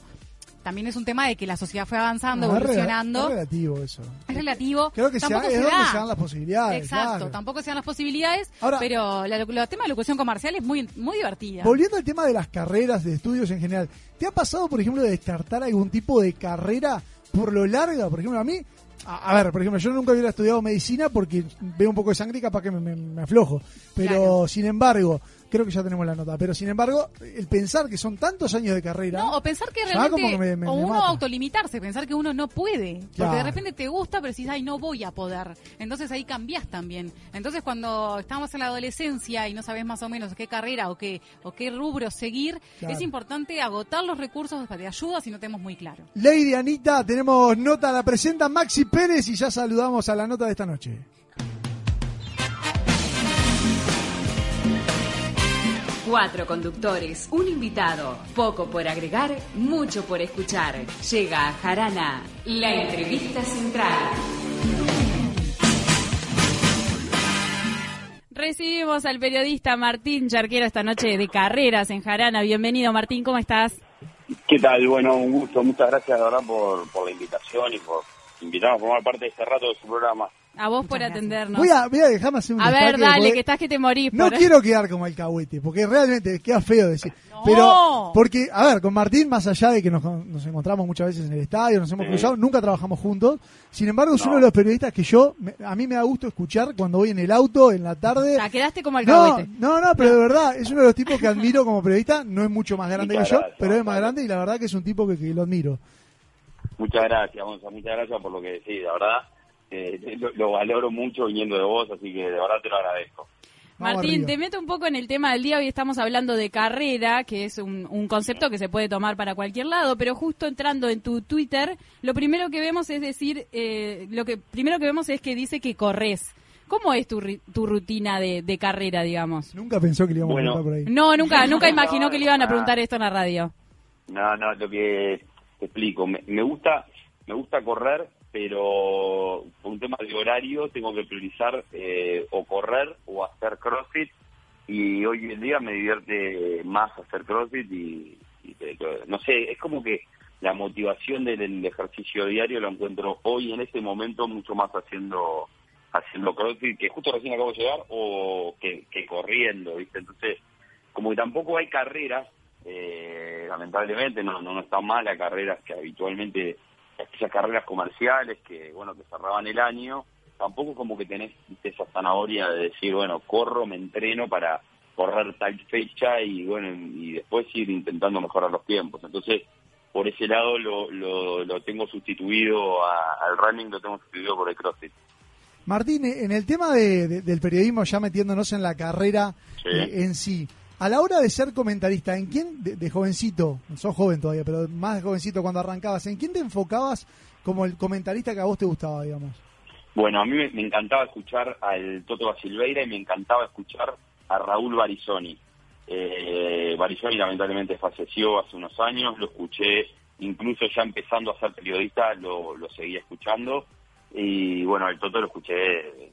también es un tema de que la sociedad fue avanzando, No, evolucionando. es relativo eso. Es relativo. Creo que Tampoco ha- es se donde se dan las posibilidades. Exacto, claro. tampoco se dan las posibilidades, Ahora- pero la, la tema de locución comercial es muy, muy divertida. Volviendo al tema de las carreras, de estudios en general, ¿te ha pasado, por ejemplo, de descartar algún tipo de carrera por lo larga? Por ejemplo, a mí a, a ver, por ejemplo, yo nunca hubiera estudiado medicina porque veo un poco de sangre y capaz que me, me- me aflojo. Pero, sin embargo, creo que ya tenemos la nota, pero sin embargo, el pensar que son tantos años de carrera... No, o pensar que realmente, que me- me- o uno autolimitarse, pensar que uno no puede, porque Claro. de repente te gusta, pero decís, ay, no voy a poder. Entonces ahí cambias también. Entonces cuando estamos en la adolescencia y no sabes más o menos qué carrera o qué, o qué rubro seguir, Claro. es importante agotar los recursos de ayuda si no tenemos muy claro. Lady Anita, tenemos nota, la presenta Maxi Pérez y ya saludamos a la nota de esta noche. Cuatro conductores, un invitado, poco por agregar, mucho por escuchar. Llega a Jarana, la entrevista central. Recibimos al periodista Martín Charquero esta noche de carreras en Jarana. Bienvenido Martín, ¿cómo estás? ¿Qué tal? Bueno, un gusto. Muchas gracias, de verdad, por, por la invitación y por invitarnos a formar parte de este rato de su programa. A vos por atendernos. Voy a, voy a dejarme hacer un A ver, dale, porque que estás que te morís. No por- quiero quedar como el cahuete, porque realmente queda feo decir. Pero, porque, a ver, con Martín, más allá de que nos, nos encontramos muchas veces en el estadio, nos hemos Sí. cruzado, nunca trabajamos juntos. Sin embargo, es No. uno de los periodistas que yo, me- a mí me da gusto escuchar cuando voy en el auto, en la tarde. Ya, quedaste como el No, cahuete. no, no, pero de verdad, es uno de los tipos que admiro como periodista. No es mucho más grande Muchas que yo, gracias, pero es más grande y la verdad que es un tipo que, que lo admiro. Muchas gracias, Gonza. Muchas gracias por lo que decís, de verdad. Eh, lo, lo valoro mucho viniendo de vos, así que de verdad te lo agradezco. Martín, te meto un poco en el tema del día. Hoy estamos hablando de carrera, que es un, un concepto que se puede tomar para cualquier lado, pero justo entrando en tu Twitter, lo primero que vemos es decir, eh, lo que primero que vemos es que dice que corres. ¿Cómo es tu, ri- tu rutina de, de carrera, digamos? Nunca pensó que le íbamos Bueno. a contar por ahí. No, nunca, nunca No, imaginó que le iban a preguntar esto en la radio. No, no, lo que te explico. Me, me gusta me gusta correr, pero por un tema de horario tengo que priorizar eh, o correr o hacer CrossFit. Y hoy en día me divierte más hacer CrossFit y, y no sé, es como que la motivación del, ejercicio diario lo encuentro hoy en este momento mucho más haciendo haciendo CrossFit, que justo recién acabo de llegar, o que, corriendo, ¿viste? Entonces, como que tampoco hay carreras, eh, lamentablemente no, no, no está mal las carreras que habitualmente, esas carreras comerciales que, bueno, que cerraban el año, tampoco como que tenés esa zanahoria de decir, bueno, corro, me entreno para correr tal fecha y, bueno, y después ir intentando mejorar los tiempos. Entonces, por ese lado lo, lo, lo tengo sustituido a- al running, lo tengo sustituido por el CrossFit. Martín, en el tema de- de- del periodismo, ya metiéndonos en la carrera Sí. eh, en sí, a la hora de ser comentarista, ¿en quién, de, de jovencito, sos joven todavía, pero más jovencito cuando arrancabas, ¿en quién te enfocabas como el comentarista que a vos te gustaba, digamos? Bueno, a mí me, encantaba escuchar al Toto Silveira y me encantaba escuchar a Raúl Barizoni. Eh, Barizoni lamentablemente falleció hace unos años, lo escuché incluso ya empezando a ser periodista, lo, lo seguía escuchando y bueno, el Toto lo escuché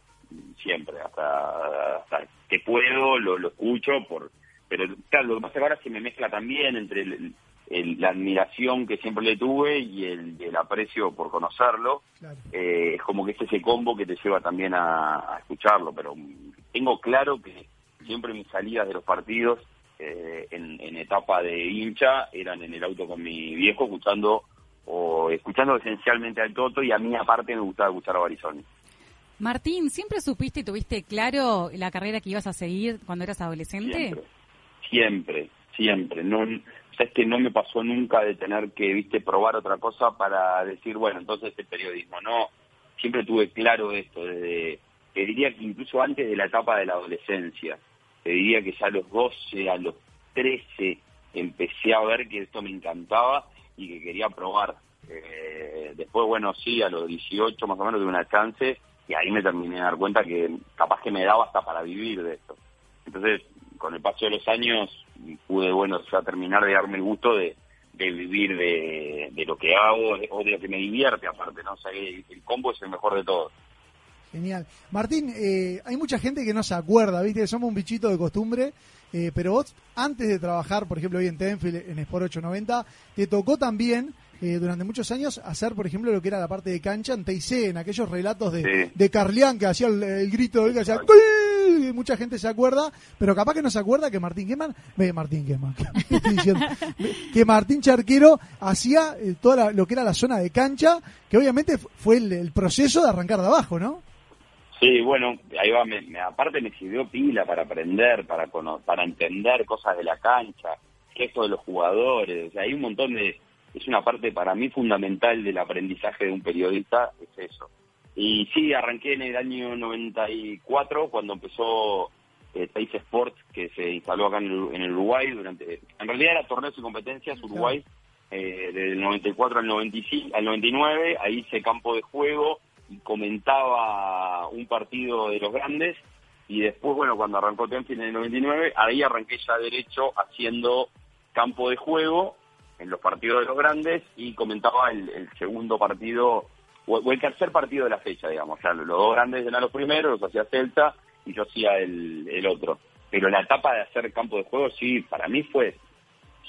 siempre, hasta, hasta que puedo lo, lo escucho, por pero claro, lo que pasa es que ahora se me mezcla también entre el- el- la admiración que siempre le tuve y el, el aprecio por conocerlo. Eh, es como que es ese combo que te lleva también a, a escucharlo, pero tengo claro que siempre mis salidas de los partidos eh, en, en etapa de hincha eran en el auto con mi viejo escuchando o escuchando esencialmente al Toto y a mí aparte me gustaba escuchar a Barizoni. Martín, ¿siempre supiste y tuviste claro la carrera que ibas a seguir cuando eras adolescente? Siempre, siempre, siempre. No, o es que no me pasó nunca de tener que, viste, probar otra cosa para decir, bueno, entonces el periodismo. No, siempre tuve claro esto, desde, te diría que incluso antes de la etapa de la adolescencia. Te diría que ya a los 12, a los 13, empecé a ver que esto me encantaba y que quería probar. Eh, después, bueno, sí, a los 18 más o menos tuve una chance y ahí me terminé de dar cuenta que capaz que me daba hasta para vivir de esto. Entonces, con el paso de los años, pude, bueno, ya terminar de darme el gusto de, de vivir de, de lo que hago de- o de lo que me divierte aparte, ¿no? O sea, el, el combo es el mejor de todos. Genial. Martín, eh, hay mucha gente que no se acuerda, ¿viste? Somos un bichito de costumbre, eh, pero vos, antes de trabajar, por ejemplo, hoy en Tenfield, en Sport 890, te tocó también, eh, durante muchos años, hacer, por ejemplo, lo que era la parte de cancha en TIC, en aquellos relatos de, Sí. de Carlián, que hacía el, el grito, que hacía. Y mucha gente se acuerda, pero capaz que no se acuerda que Martín Queman, eh, Martín Queman, que Martín Charquero hacía eh, toda la- lo que era la zona de cancha, que obviamente fu- fue el, proceso de arrancar de abajo, ¿no? Sí, bueno, ahí va, me- aparte me sirvió pila para aprender, para para entender cosas de la cancha, esto de los jugadores, o sea, hay un montón de, es una parte para mí fundamental del aprendizaje de un periodista, es eso. Y sí, arranqué en el año 94, cuando empezó eh, Teis Sports, que se instaló acá en, el- en el Uruguay, durante, en realidad era torneos y competencias, Uruguay, eh, del 94 al, 95, al 99, ahí hice campo de juego y comentaba un partido de los grandes. Y después, bueno, cuando arrancó Tenfield en el 99, ahí arranqué ya derecho haciendo campo de juego en los partidos de los grandes y comentaba el, el segundo partido o, el tercer partido de la fecha, digamos. Sea, los dos grandes eran los primeros, los hacía Celta y yo hacía el, el otro. Pero la etapa de hacer campo de juego, sí, para mí fue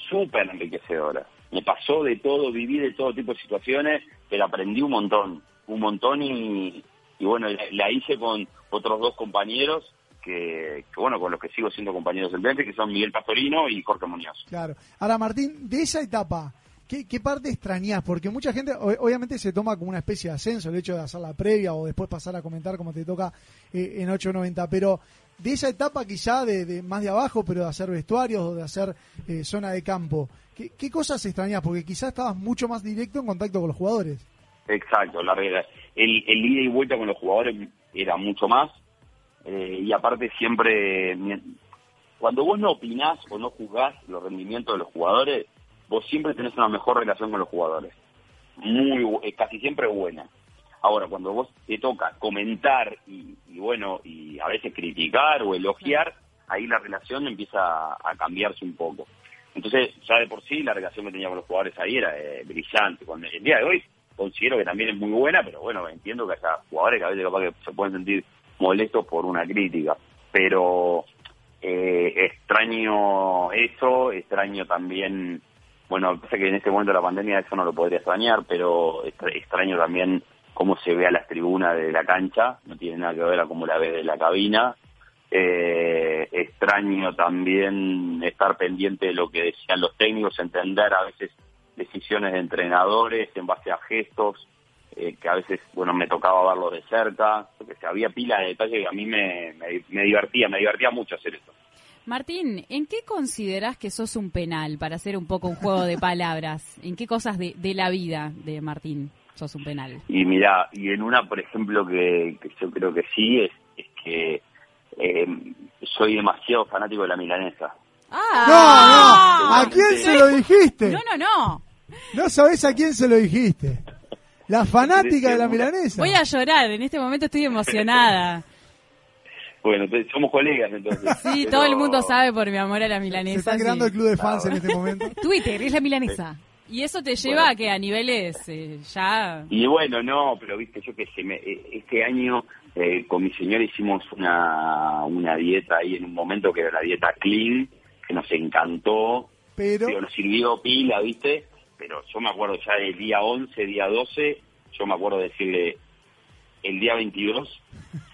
súper enriquecedora. Me pasó de todo, viví de todo tipo de situaciones, pero aprendí un montón, un montón y, y bueno, la, hice con otros dos compañeros que, bueno, con los que sigo siendo compañeros del Tenfield, que son Miguel Pastorino y Jorge Muñoz. Claro. Ahora, Martín, de esa etapa, ¿qué, parte extrañás? Porque mucha gente, obviamente, se toma como una especie de ascenso el hecho de hacer la previa o después pasar a comentar como te toca eh, en 8.90, pero de esa etapa quizá de, más de abajo, pero de hacer vestuarios o de hacer eh, zona de campo, ¿qué, cosas extrañás? Porque quizás estabas mucho más directo en contacto con los jugadores. Exacto, la regla. El, el ida y vuelta con los jugadores era mucho más. eh, y aparte siempre, cuando vos no opinás o no juzgás los rendimientos de los jugadores, vos siempre tenés una mejor relación con los jugadores. Muy, eh, casi siempre buena. Ahora, cuando vos te toca comentar y, y bueno, y a veces criticar o elogiar, ahí la relación empieza a, a cambiarse un poco. Entonces, ya de por sí, la relación que tenía con los jugadores ahí era eh, brillante. Cuando, el día de hoy considero que también es muy buena, pero bueno, entiendo que haya jugadores que a veces capaz que se pueden sentir molestos por una crítica. Pero eh, extraño eso, extraño también, bueno, pasa que en este momento de la pandemia eso no lo podría extrañar, pero extra- extraño también cómo se ve a las tribunas de la cancha, no tiene nada que ver a cómo la ve de la cabina. Eh, extraño también estar pendiente de lo que decían los técnicos, entender a veces decisiones de entrenadores en base a gestos, eh, que a veces, bueno, me tocaba verlo de cerca, porque había pila de detalles que a mí me divertía, me divertía mucho hacer esto. Martín, ¿en qué considerás que sos un penal para hacer un poco un juego de palabras? ¿En qué cosas de, de la vida de Martín sos un penal? Y mira, y en una, por ejemplo, que, que yo creo que sí, es, es que eh, soy demasiado fanático de la milanesa. No, no, ¿a quién se lo dijiste? No, no, no. No sabés a quién se lo dijiste. La fanática de la milanesa. Voy a llorar, en este momento estoy emocionada. Bueno, entonces, somos colegas entonces. Sí, Pero- todo el mundo sabe por mi amor a la milanesa. Se está sí. creando el club de fans en este momento. Twitter, es la milanesa. Y eso te lleva a que a niveles eh, ya... Y bueno, no, pero viste, yo que sé, me- eh, este año eh, con mi señora hicimos una, una dieta ahí en un momento que era la dieta clean, que nos encantó, Pero, Digo, nos sirvió pila, viste, pero yo me acuerdo ya del día 11, día 12, yo me acuerdo de decirle, el día 22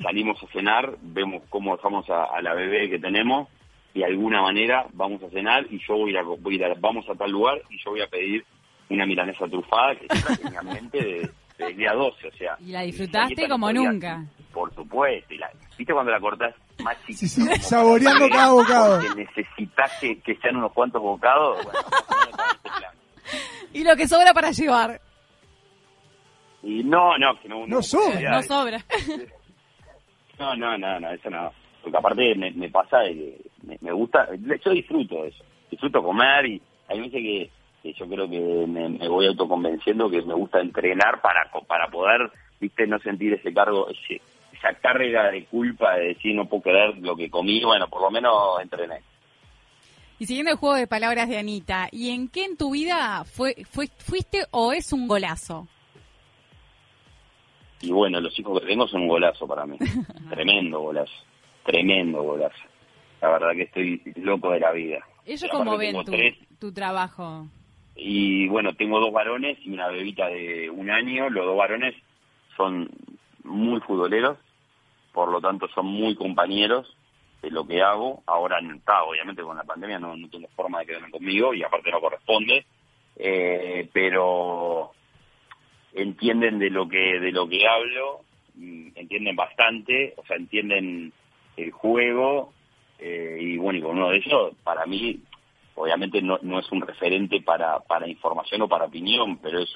salimos a cenar, vemos cómo dejamos a, a la bebé que tenemos, y de alguna manera vamos a cenar y yo voy a, ir a- voy a ir a- vamos a tal lugar y yo voy a pedir una milanesa trufada que yo la tenía en mente de- del día 12, o sea. Y la disfrutaste como nunca. Por supuesto, y la- ¿viste cuando la cortás más chiquita? sí, sí, saboreando cada bocado. Que necesitas que, que sean unos cuantos bocados, bueno, Y lo que sobra para llevar. Y no, no, que no. No sobra. ya, No sobra. No, no, no, no, eso no. Porque aparte me, me pasa de que me, me gusta, yo disfruto de eso. Disfruto comer y hay veces que, que yo creo que me, me voy autoconvenciendo que me gusta entrenar para co- para poder, viste, no sentir ese cargo, ese, esa carga de culpa de decir no puedo creer lo que comí, bueno, por lo menos entrené. Y siguiendo el juego de palabras de Anita, ¿y en qué en tu vida fue, fue, fuiste o es un golazo? Y bueno, los hijos que tengo son un golazo para mí. tremendo golazo. Tremendo golazo. La verdad que estoy loco de la vida. ¿Ellos cómo ven tengo tu, tres. tu trabajo? Y bueno, tengo dos varones y una bebita de un año. Los dos varones son muy futboleros, por lo tanto son muy compañeros. de lo que hago. Ahora no está, obviamente con la pandemia no, no tengo forma de quedarme conmigo y aparte no corresponde. Eh, pero entienden de lo que de lo que hablo, mm, entienden bastante, o sea, entienden el juego eh, y bueno, y con uno de ellos, para mí, obviamente no, no es un referente para, para información o para opinión, pero es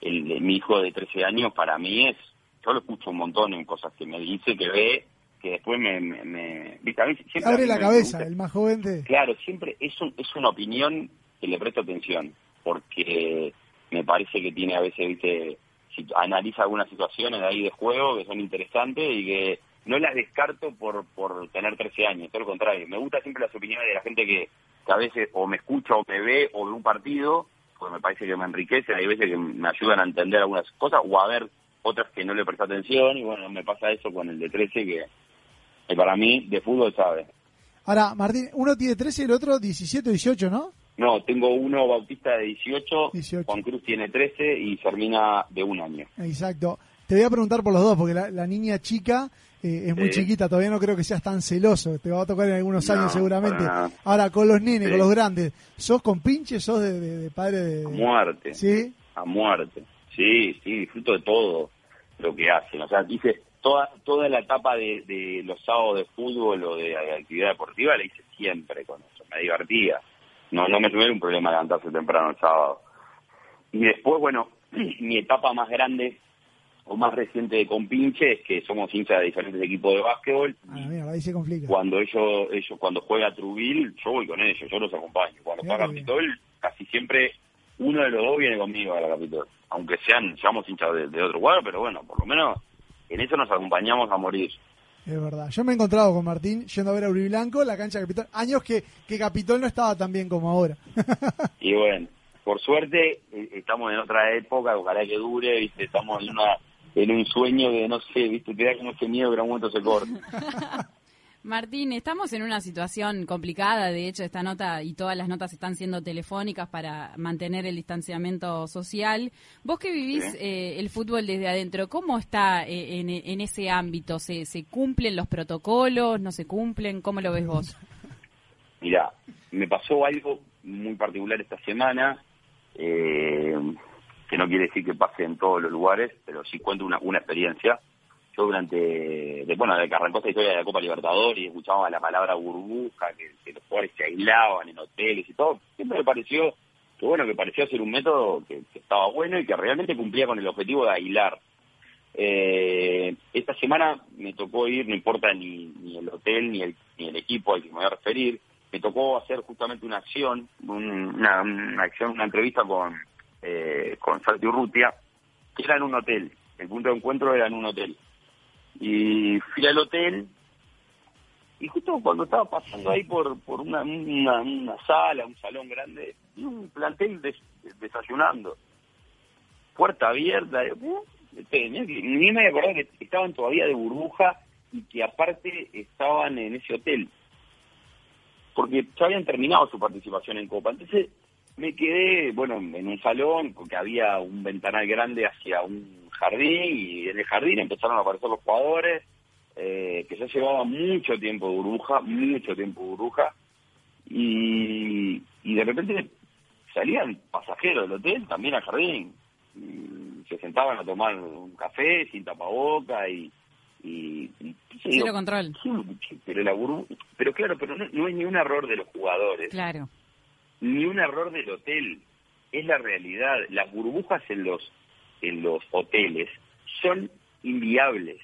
el, mi hijo de 13 años, para mí es, yo lo escucho un montón en cosas que me dice, que ve, que después me... me, me- ¿viste? A mí siempre a Abre mí la me cabeza, gusta- el más joven de... Claro, siempre es, un- es una opinión que le presto atención, porque me parece que tiene a veces, viste, si- analiza algunas situaciones ahí de juego que son interesantes y que no las descarto por, por tener 13 años, todo lo contrario. Me gustan siempre las opiniones de la gente que, que a veces o me escucha o me ve o ve un partido, porque me parece que me enriquece, hay veces que me ayudan a entender algunas cosas o a ver otras que no le presto atención y bueno, me pasa eso con el de 13 que, que para mí de fútbol sabe. Ahora, Martín, uno tiene 13 y el otro 17 o 18, ¿no? No, tengo uno bautista de 18, Juan Cruz tiene 13 y Fermina de un año. Exacto. Te voy a preguntar por los dos, porque la, la niña chica eh, es muy Sí. chiquita, todavía no creo que seas tan celoso. Te va a tocar en algunos No, años seguramente. Ahora, con los nenes, Sí. con los grandes, ¿sos con pinches? ¿Sos de, de- de padre de...? A muerte. Sí. A muerte. Sí, sí, disfruto de todo lo que hacen. O sea, hice toda toda la etapa de, de los sábados de fútbol o de, de actividad deportiva, la hice siempre con eso. Me divertía. No, no me tuviera un problema levantarse temprano el sábado. Y después, bueno, mi etapa más grande o más reciente de compinche es que somos hinchas de diferentes equipos de básquetbol Ah, mira, ahí se complica. cuando ellos, ellos cuando juega Truville, yo voy con ellos, yo los acompaño. Cuando juega. Capitol, casi siempre uno de los dos viene conmigo a la Capitol. Aunque sean, seamos hinchas de, de otro cuadro, pero bueno, por lo menos en eso nos acompañamos a morir. Es verdad. Yo me he encontrado con Martín yendo a ver a Uriblanco, la cancha de Capitol. Años que, que Capitol no estaba tan bien como ahora. Y bueno, por suerte eh, estamos en otra época, ojalá que dure, ¿viste? estamos en una en un sueño de, no sé, ¿viste? te da como ese miedo que en algún momento se corta. Martín, estamos en una situación complicada. De hecho, esta nota y todas las notas están siendo telefónicas para mantener el distanciamiento social. Vos que vivís eh, el fútbol desde adentro, ¿cómo está eh, en, en ese ámbito? ¿Se, ¿Se cumplen los protocolos? ¿No se cumplen? ¿Cómo lo ves vos? Mira, me pasó algo muy particular esta semana, eh, que no quiere decir que pase en todos los lugares, pero sí cuento una, una experiencia. Yo durante, bueno, desde que arrancó esta historia de la Copa Libertadores y escuchaba la palabra burbuja, que, los jugadores se aislaban en hoteles y todo, siempre me pareció que bueno, que parecía ser un método que, estaba bueno y que realmente cumplía con el objetivo de aislar. Eh, esta semana me tocó ir, no importa ni, ni el hotel ni el, ni el equipo al que me voy a referir, me tocó hacer justamente una acción, un- una, una acción, una entrevista con, eh, con Santi Urrutia, que era en un hotel. El punto de encuentro era en un hotel. Y fui al hotel y justo cuando estaba pasando ahí por, por una, una, una sala, un salón grande, vi un plantel des- desayunando. Puerta abierta. "Eh, tenía que- Ni me acordaba que estaban todavía de burbuja y que aparte estaban en ese hotel. Porque ya habían terminado su participación en Copa. Entonces me quedé, bueno, en un salón, porque había un ventanal grande hacia un jardín y en el jardín empezaron a aparecer los jugadores eh, que ya llevaban mucho tiempo de burbuja, mucho tiempo de burbuja, y, y de repente salían pasajeros del hotel también al jardín. Y se sentaban a tomar un café sin tapaboca y... y, y- y Cero digo, control. pero la burbu- pero claro, pero no, no es ni un error de los jugadores Claro. ni un error del hotel. Es la realidad. Las burbujas en los en los hoteles son inviables.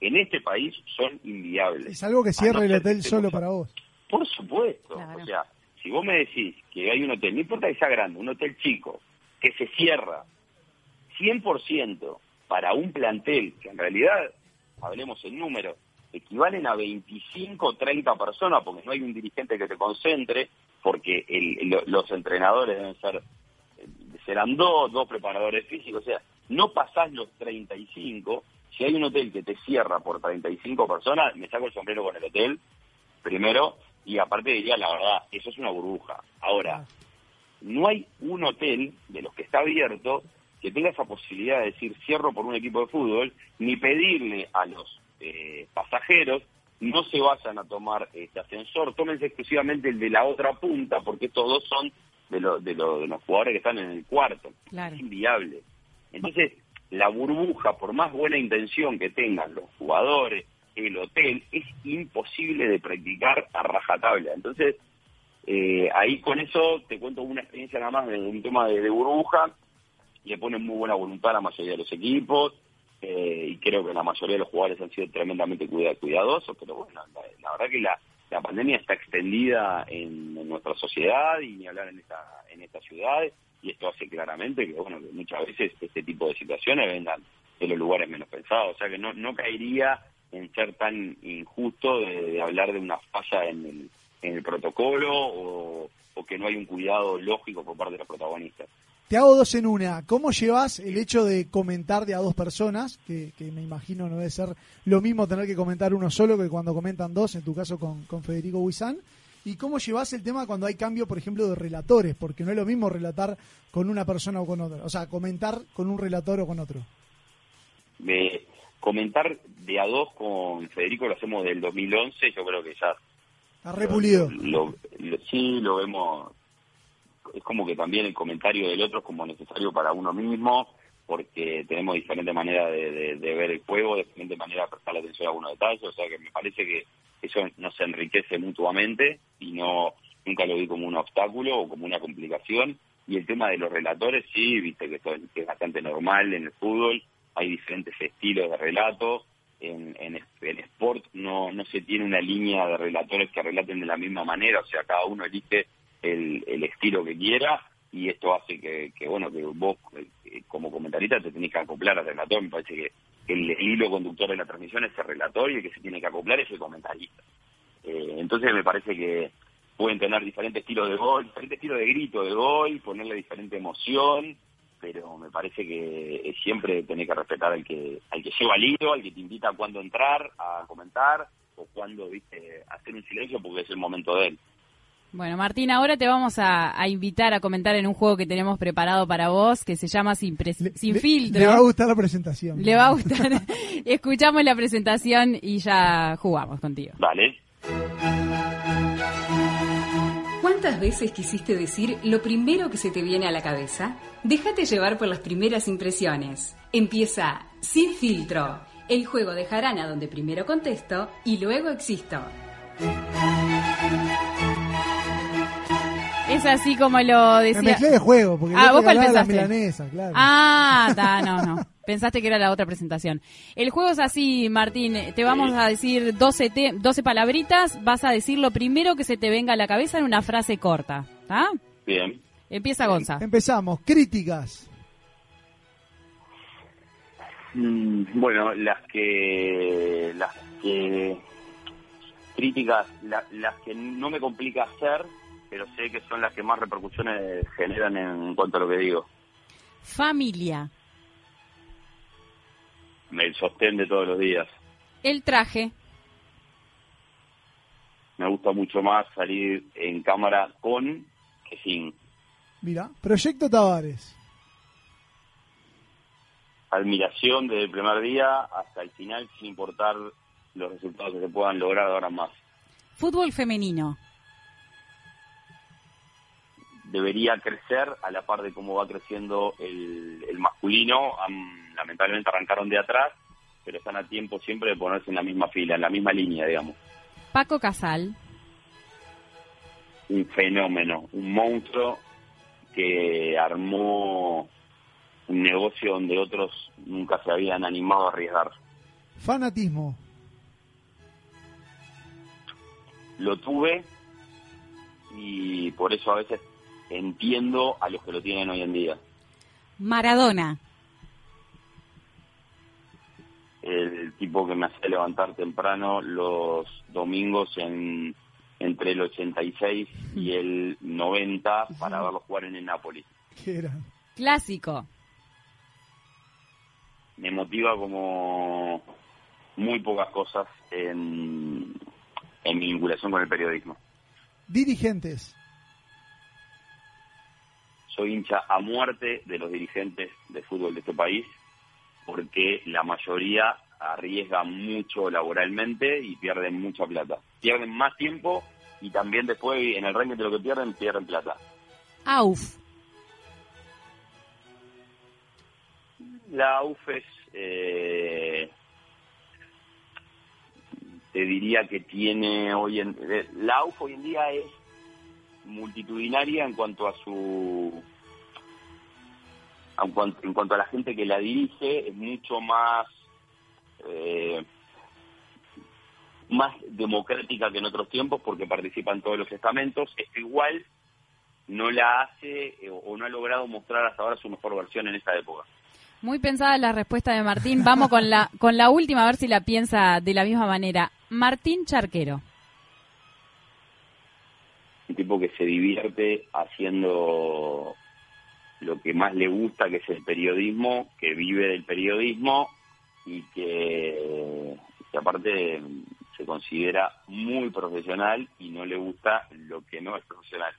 En este país son inviables. Es algo que cierre no el hotel solo para vos. Por supuesto. O sea, si vos me decís que hay un hotel, no importa que sea grande, un hotel chico, que se cierra 100% para un plantel, que en realidad, hablemos en número, equivalen a 25 o 30 personas, porque no hay un dirigente que te concentre, porque el- lo- los entrenadores deben ser, eh, serán dos, dos preparadores físicos, o sea, no pasás los 35, si hay un hotel que te cierra por 35 personas, me saco el sombrero con el hotel, primero, y aparte diría la verdad, eso es una burbuja. Ahora, no hay un hotel de los que está abierto que tenga esa posibilidad de decir cierro por un equipo de fútbol, ni pedirle a los eh, pasajeros no se vayan a tomar este ascensor, tómense exclusivamente el de la otra punta, porque estos dos son de, lo- de, lo- de los jugadores que están en el cuarto. Claro. Es inviable. Entonces, la burbuja, por más buena intención que tengan los jugadores, el hotel, es imposible de practicar a rajatabla. Entonces, eh, ahí con eso te cuento una experiencia nada más de un tema de, de burbuja, le ponen muy buena voluntad a la mayoría de los equipos, eh, y creo que la mayoría de los jugadores han sido tremendamente cuida- cuidadosos, pero bueno, la, la verdad que la, la pandemia está extendida en, en nuestra sociedad y ni hablar en esta, en esta ciudad, y esto hace claramente que, bueno, que muchas veces este tipo de situaciones vengan de los lugares menos pensados, o sea que no, no caería en ser tan injusto de, hablar de una falla en el, en el protocolo o, o que no hay un cuidado lógico por parte de los protagonistas. Te hago dos en una. ¿Cómo llevas el hecho de comentar de a dos personas? Que, que me imagino no debe ser lo mismo tener que comentar uno solo que cuando comentan dos, en tu caso con, con Federico Huizán. ¿Y cómo llevas el tema cuando hay cambio, por ejemplo, de relatores? Porque no es lo mismo relatar con una persona o con otra. O sea, comentar con un relator o con otro. de comentar de a dos con Federico lo hacemos del 2011, yo creo que ya Está repulido. lo, lo- sí lo vemos, es como que también el comentario del otro es como necesario para uno mismo, porque tenemos diferentes maneras de, de- de ver el juego, diferentes maneras de prestar atención a algunos detalles, o sea que me parece que eso nos enriquece mutuamente y no nunca lo vi como un obstáculo o como una complicación. Y el tema de los relatores, sí, viste que esto es bastante normal en el fútbol, hay diferentes estilos de relato, en, en, en sport no, no se tiene una línea de relatores que relaten de la misma manera, o sea, cada uno elige el, el estilo que quiera y esto hace que, que, bueno, que vos eh, como comentarista te tenés que acoplar al relator, me parece que el, hilo conductor de la transmisión es el relator y el que se tiene que acoplar es el comentarista. Eh, entonces me parece que pueden tener diferentes estilos de gol, diferentes estilos de grito de gol, ponerle diferente emoción, pero me parece que siempre tenés que respetar al que al que lleva el hilo, al que te invita a cuándo entrar, a comentar, o cuándo, viste, hacer un silencio porque es el momento de él. Bueno, Martín, ahora te vamos a, a invitar a comentar en un juego que tenemos preparado para vos, que se llama Sin, Sin Filtro. Le va a gustar la presentación. Le va a gustar. Escuchamos la presentación y ya jugamos contigo. Vale. ¿Cuántas veces quisiste decir lo primero que se te viene a la cabeza? Déjate llevar por las primeras impresiones. Empieza Sin Filtro, el juego de jarana donde primero contesto y luego existo. Es así como lo Me decía. mezclé de juego, porque Ah, vos cuál la pensaste. milanesa, claro. Ah, está, no, no. Pensaste que era la otra presentación. El juego es así, Martín. Te vamos a decir 12, te- 12 palabritas. Vas a decir lo primero que se te venga a la cabeza en una frase corta. ¿Está? Bien. Empieza Gonza. Empezamos. Críticas. Mm, Bueno, las que las que críticas, la- las que no me complica hacer, pero sé que son las que más repercusiones generan en cuanto a lo que digo. Familia. El sostén de todos los días. El traje. Me gusta mucho más salir en cámara con que sin. Mira, Proyecto Tavares. Admiración desde el primer día hasta el final, sin importar los resultados que se puedan lograr ahora más. Fútbol femenino. Debería crecer a la par de cómo va creciendo el, el masculino. Han- lamentablemente arrancaron de atrás, pero están a tiempo siempre de ponerse en la misma fila, en la misma línea, digamos. Paco Casal. Un fenómeno, un monstruo que armó un negocio donde otros nunca se habían animado a arriesgar. Fanatismo. Lo tuve y por eso a veces entiendo a los que lo tienen hoy en día. Maradona. el tipo que me hacía levantar temprano los domingos en entre el 86 y el 90 para verlo jugar en el Napoli. ¿Qué era? Clásico. Me motiva como muy pocas cosas en, en mi vinculación con el periodismo. Dirigentes. Soy hincha a muerte de los dirigentes de fútbol de este país porque la mayoría arriesgan mucho laboralmente y pierden mucha plata. Pierden más tiempo y también después en el ranking de lo que pierden, pierden plata. AUF. La UF es, eh, te diría que tiene hoy en, eh, la UF hoy en día es multitudinaria en cuanto a su en cuanto, a la gente que la dirige es mucho más eh, más democrática que en otros tiempos porque participan todos los estamentos esto igual no la hace eh, o no ha logrado mostrar hasta ahora su mejor versión en esta época Muy pensada la respuesta de Martín. Vamos con la, con la última, a ver si la piensa de la misma manera. Martín Charquero. un tipo que se divierte haciendo lo que más le gusta, que es el periodismo, que vive del periodismo y que, que aparte se considera muy profesional y no le gusta lo que no es profesional.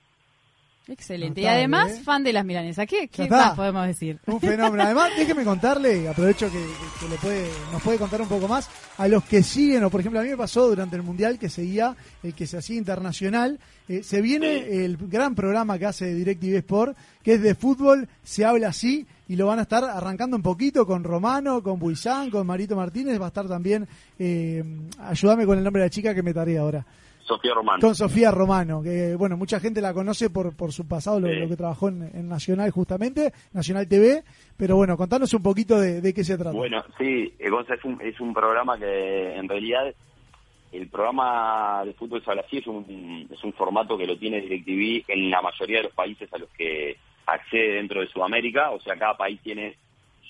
Excelente. Y además, ¿eh? fan de las milanesas. ¿Qué, qué más podemos decir? Un fenómeno. Además, déjeme contarle, aprovecho que, que le puede, nos puede contar un poco más, a los que siguen, o por ejemplo, a mí me pasó durante el Mundial que seguía, el que se hacía internacional, eh, se viene el gran programa que hace DirecTV Sport, que es de fútbol, se habla así, y lo van a estar arrancando un poquito con Romano, con Buizán, con Marito Martínez, va a estar también, eh, ayúdame con el nombre de la chica que me tarea ahora. Sofía Román. Con Sofía Romano, que bueno, mucha gente la conoce por, por su pasado, lo, Sí. lo que trabajó en, en Nacional justamente, Nacional TV, pero bueno, contanos un poquito de, de qué se trata. Bueno, sí, eh, Gonza, es un, es un programa que en realidad el programa de fútbol se habla así, es un, es un formato que lo tiene DirecTV en la mayoría de los países a los que accede dentro de Sudamérica, o sea, cada país tiene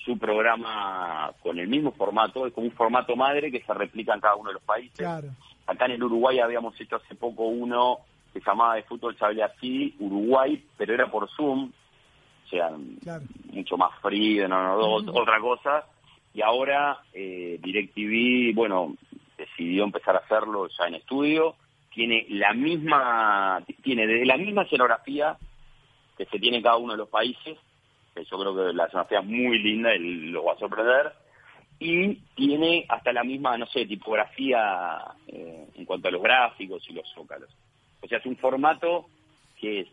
su programa con el mismo formato, es como un formato madre que se replica en cada uno de los países. Claro. Acá en el Uruguay habíamos hecho hace poco uno que se llamaba de fútbol se así, Uruguay, pero era por Zoom, o sea, mucho más frío, no, no, ot- otra cosa. Y ahora eh, DirecTV, bueno, decidió empezar a hacerlo ya en estudio. Tiene la misma, tiene desde la misma escenografía que se tiene en cada uno de los países, que yo creo que la escenografía es muy linda y lo va a sorprender. Y tiene hasta la misma, no sé, tipografía eh, en cuanto a los gráficos y los zócalos. O sea, es un formato que es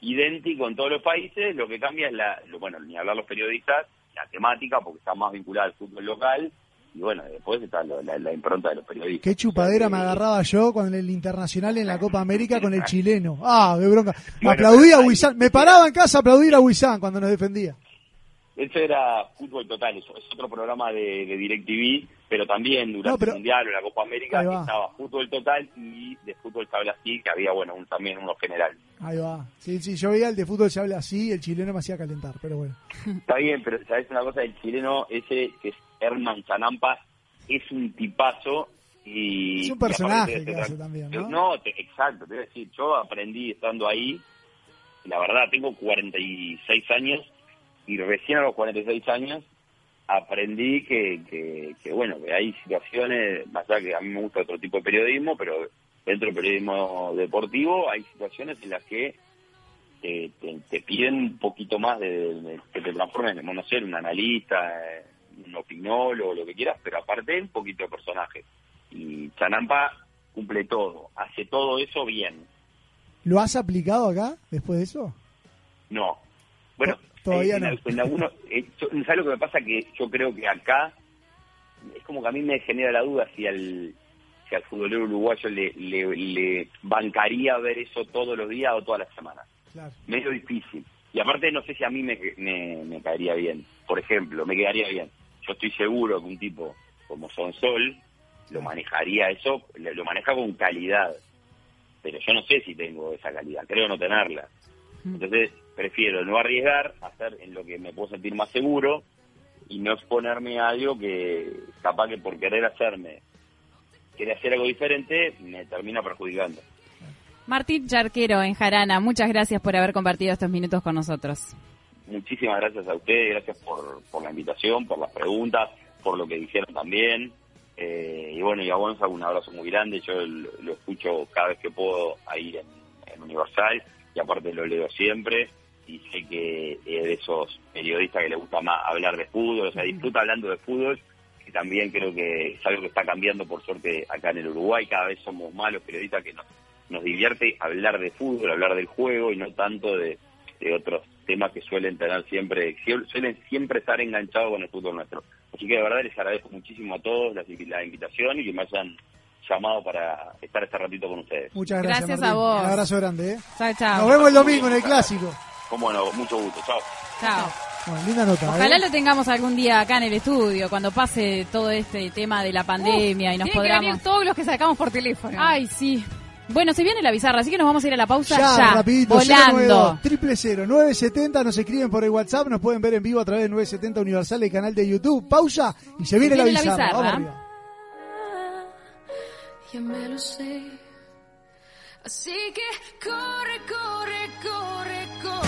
idéntico en todos los países, lo que cambia es la, lo- bueno, ni hablar los periodistas, la temática, porque está más vinculada al fútbol local, y bueno, después está lo- la, la impronta de los periodistas. Qué chupadera me agarraba yo con el internacional en la Copa América con el chileno. Ah, qué bronca. Bueno, Aplaudía a Huizán. Me paraba en casa a aplaudir a Huizán cuando nos defendía. Eso era Fútbol Total, eso es otro programa de, de DirecTV, pero también durante No, pero- el Mundial o la Copa América estaba Fútbol Total y de Fútbol se habla así, que había, bueno, un, también uno general. Ahí va. Sí, sí, yo veía el de fútbol se habla así, el chileno me hacía calentar, pero bueno. Está bien, pero sabes una cosa, el chileno ese, que es Herman Chanampa, es un tipazo y... Es un personaje que hace también, ¿no? No, te- exacto, te voy a decir, yo aprendí estando ahí, la verdad, tengo 46 años y recién a los 46 años aprendí que, que, que, bueno, que hay situaciones, más allá que a mí me gusta otro tipo de periodismo, pero dentro del periodismo deportivo hay situaciones en las que te, te- te piden un poquito más de, de- que te transformes, en, no sé, en un analista, un opinólogo, lo que quieras, pero aparte un poquito de personaje. Y Chanampa cumple todo, hace todo eso bien. ¿Lo has aplicado acá después de eso? No. Bueno, Todavía eh, en, no. al- en algunos, eh, yo- ¿sabes lo que me pasa? Que yo creo que acá es como que a mí me genera la duda si al, si al futbolero uruguayo le, le, le bancaría ver eso todos los días o todas las semanas. Claro. Medio difícil. Y aparte no sé si a mí me, me, me caería bien. Por ejemplo, me quedaría bien. Yo estoy seguro que un tipo como Sonsol lo manejaría eso, lo maneja con calidad. Pero yo no sé si tengo esa calidad, creo no tenerla. Entonces prefiero no arriesgar, hacer en lo que me puedo sentir más seguro y no exponerme a algo que capaz que por querer hacerme, querer hacer algo diferente, me termina perjudicando. Martín Charquero en Jarana, muchas gracias por haber compartido estos minutos con nosotros. Muchísimas gracias a ustedes, gracias por, por la invitación, por las preguntas, por lo que dijeron también. Eh, y bueno, y a Gonza un abrazo muy grande, yo lo, lo escucho cada vez que puedo ahí en, en Universal y aparte lo leo siempre y sé que es de esos periodistas que le gusta más hablar de fútbol, o sea, disfruta hablando de fútbol que también creo que es algo que está cambiando por suerte acá en el Uruguay. Cada vez somos malos periodistas que nos, nos divierte hablar de fútbol, hablar del juego y no tanto de, de otros temas que suelen tener siempre, suelen siempre estar enganchados con el fútbol nuestro. Así que de verdad les agradezco muchísimo a todos la, la invitación y que me hayan llamado para estar este ratito con ustedes. Muchas gracias. Gracias Martín. a vos. Un abrazo grande, ¿eh? Chao, chao. Nos vemos el domingo en el clásico. Cómo no, mucho gusto. Chao. Chao. Bueno, linda nota. Ojalá ¿eh? lo tengamos algún día acá en el estudio, cuando pase todo este tema de la pandemia y nos que podamos... venir todos los que sacamos por teléfono. Ay, sí. Bueno, se viene la bizarra, así que nos vamos a ir a la pausa Ya, ya, rapidito, volando. 092 triple 970 nos escriben por el WhatsApp, nos pueden ver en vivo a través de 970 Universal, el canal de YouTube. Pausa y se viene, Se viene la la bizarra. bizarra. Vamos arriba. Ya me lo sé. Así que corre, corre, corre, corazón.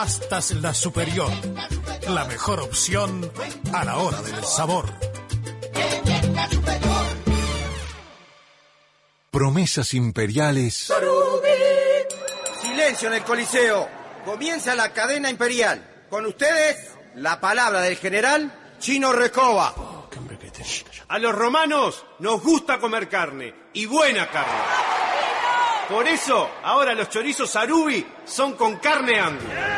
Pastas La Superior. La mejor opción a la hora del sabor. Promesas imperiales Silencio en el Coliseo. Comienza la cadena imperial. Con ustedes, la palabra del general Chino Recoba. A los romanos nos gusta comer carne, y buena carne. Por eso, ahora los chorizos Arubi son con carne Angus.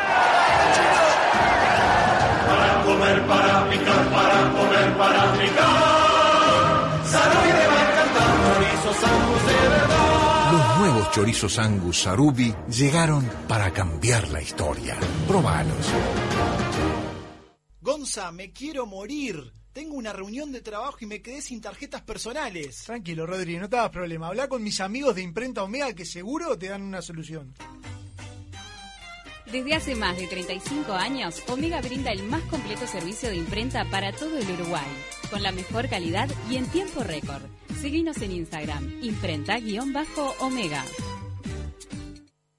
Para comer, para picar, para comer, para picar. Sarubi te va a encantar, chorizos Angus de verdad. Los nuevos chorizos Angus Sarubi llegaron para cambiar la historia. Probalos. Gonza, me quiero morir. Tengo una reunión de trabajo y me quedé sin tarjetas personales. Tranquilo, Rodri, no te hagas problema. Habla con mis amigos de Imprenta Omega que seguro te dan una solución. Desde hace más de 35 años, Omega brinda el más completo servicio de imprenta para todo el Uruguay, con la mejor calidad y en tiempo récord. Seguinos en Instagram, imprenta-omega.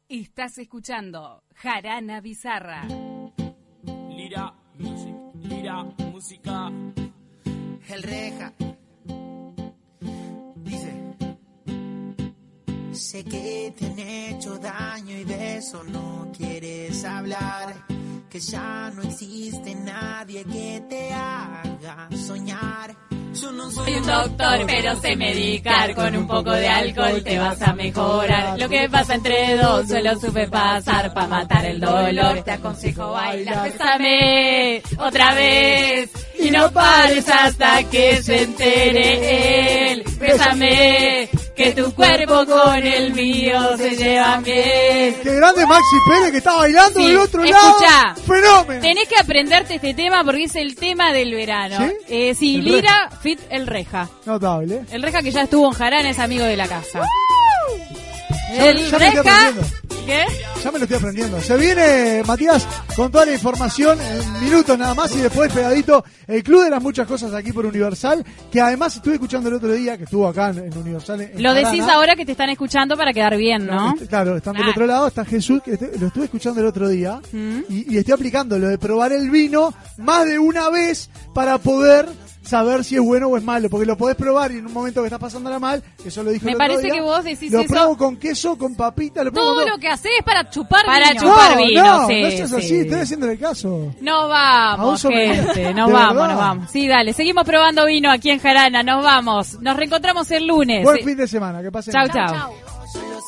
Estás escuchando Jarana Bizarra. Lira, music, lira, música. El reja. Que te han hecho daño y de eso no quieres hablar. Que ya no existe nadie que te haga soñar. Yo no Soy un doctor, pero sé medicar. Con un poco de alcohol te vas a mejorar. Lo que pasa entre dos, solo supe pasar para matar el dolor. Te aconsejo bailar. Bésame otra vez y no pares hasta que se entere él. Bésame que tu cuerpo con el mío se llevan bien. Qué grande Maxi Pérez que está bailando Sí, del otro escuchá. lado. Fenómeno. Tenés que aprenderte este tema porque es el tema del verano. ¿Sí? Eh, sí, Lira, Fit el Reja. Notable. El Reja que ya estuvo en Jarana es amigo de la casa. El ya me estoy Reja. aprendiendo. ¿Qué? Ya me lo estoy aprendiendo. Se viene, Matías, con toda la información en minutos nada más y después pegadito el Club de las Muchas Cosas aquí por Universal, que además estuve escuchando el otro día, que estuvo acá en, en Universal. en Lo decís ahora que te están escuchando para quedar bien, ¿no? Este- Claro, están del Claro. otro lado, está Jesús, que este- lo estuve escuchando el otro día, Mm. y, y estoy aplicando lo de probar el vino más de una vez para poder saber si es bueno o es malo, porque lo podés probar y en un momento que estás pasándola mal, eso lo dije Me el otro parece día, que vos decís lo eso- pruebo con queso, con papita, lo pruebo Todo con lo que haces es para chupar Para vino. chupar no, vino, no, sí, no seas así, sí. estoy haciéndole el caso. No vamos, gente, nos vamos, verdad. nos vamos. Sí, dale, seguimos probando vino aquí en Jarana, nos vamos. Nos reencontramos el lunes. Buen Sí. fin de semana, que pasen. Chau, bien. chau. Solo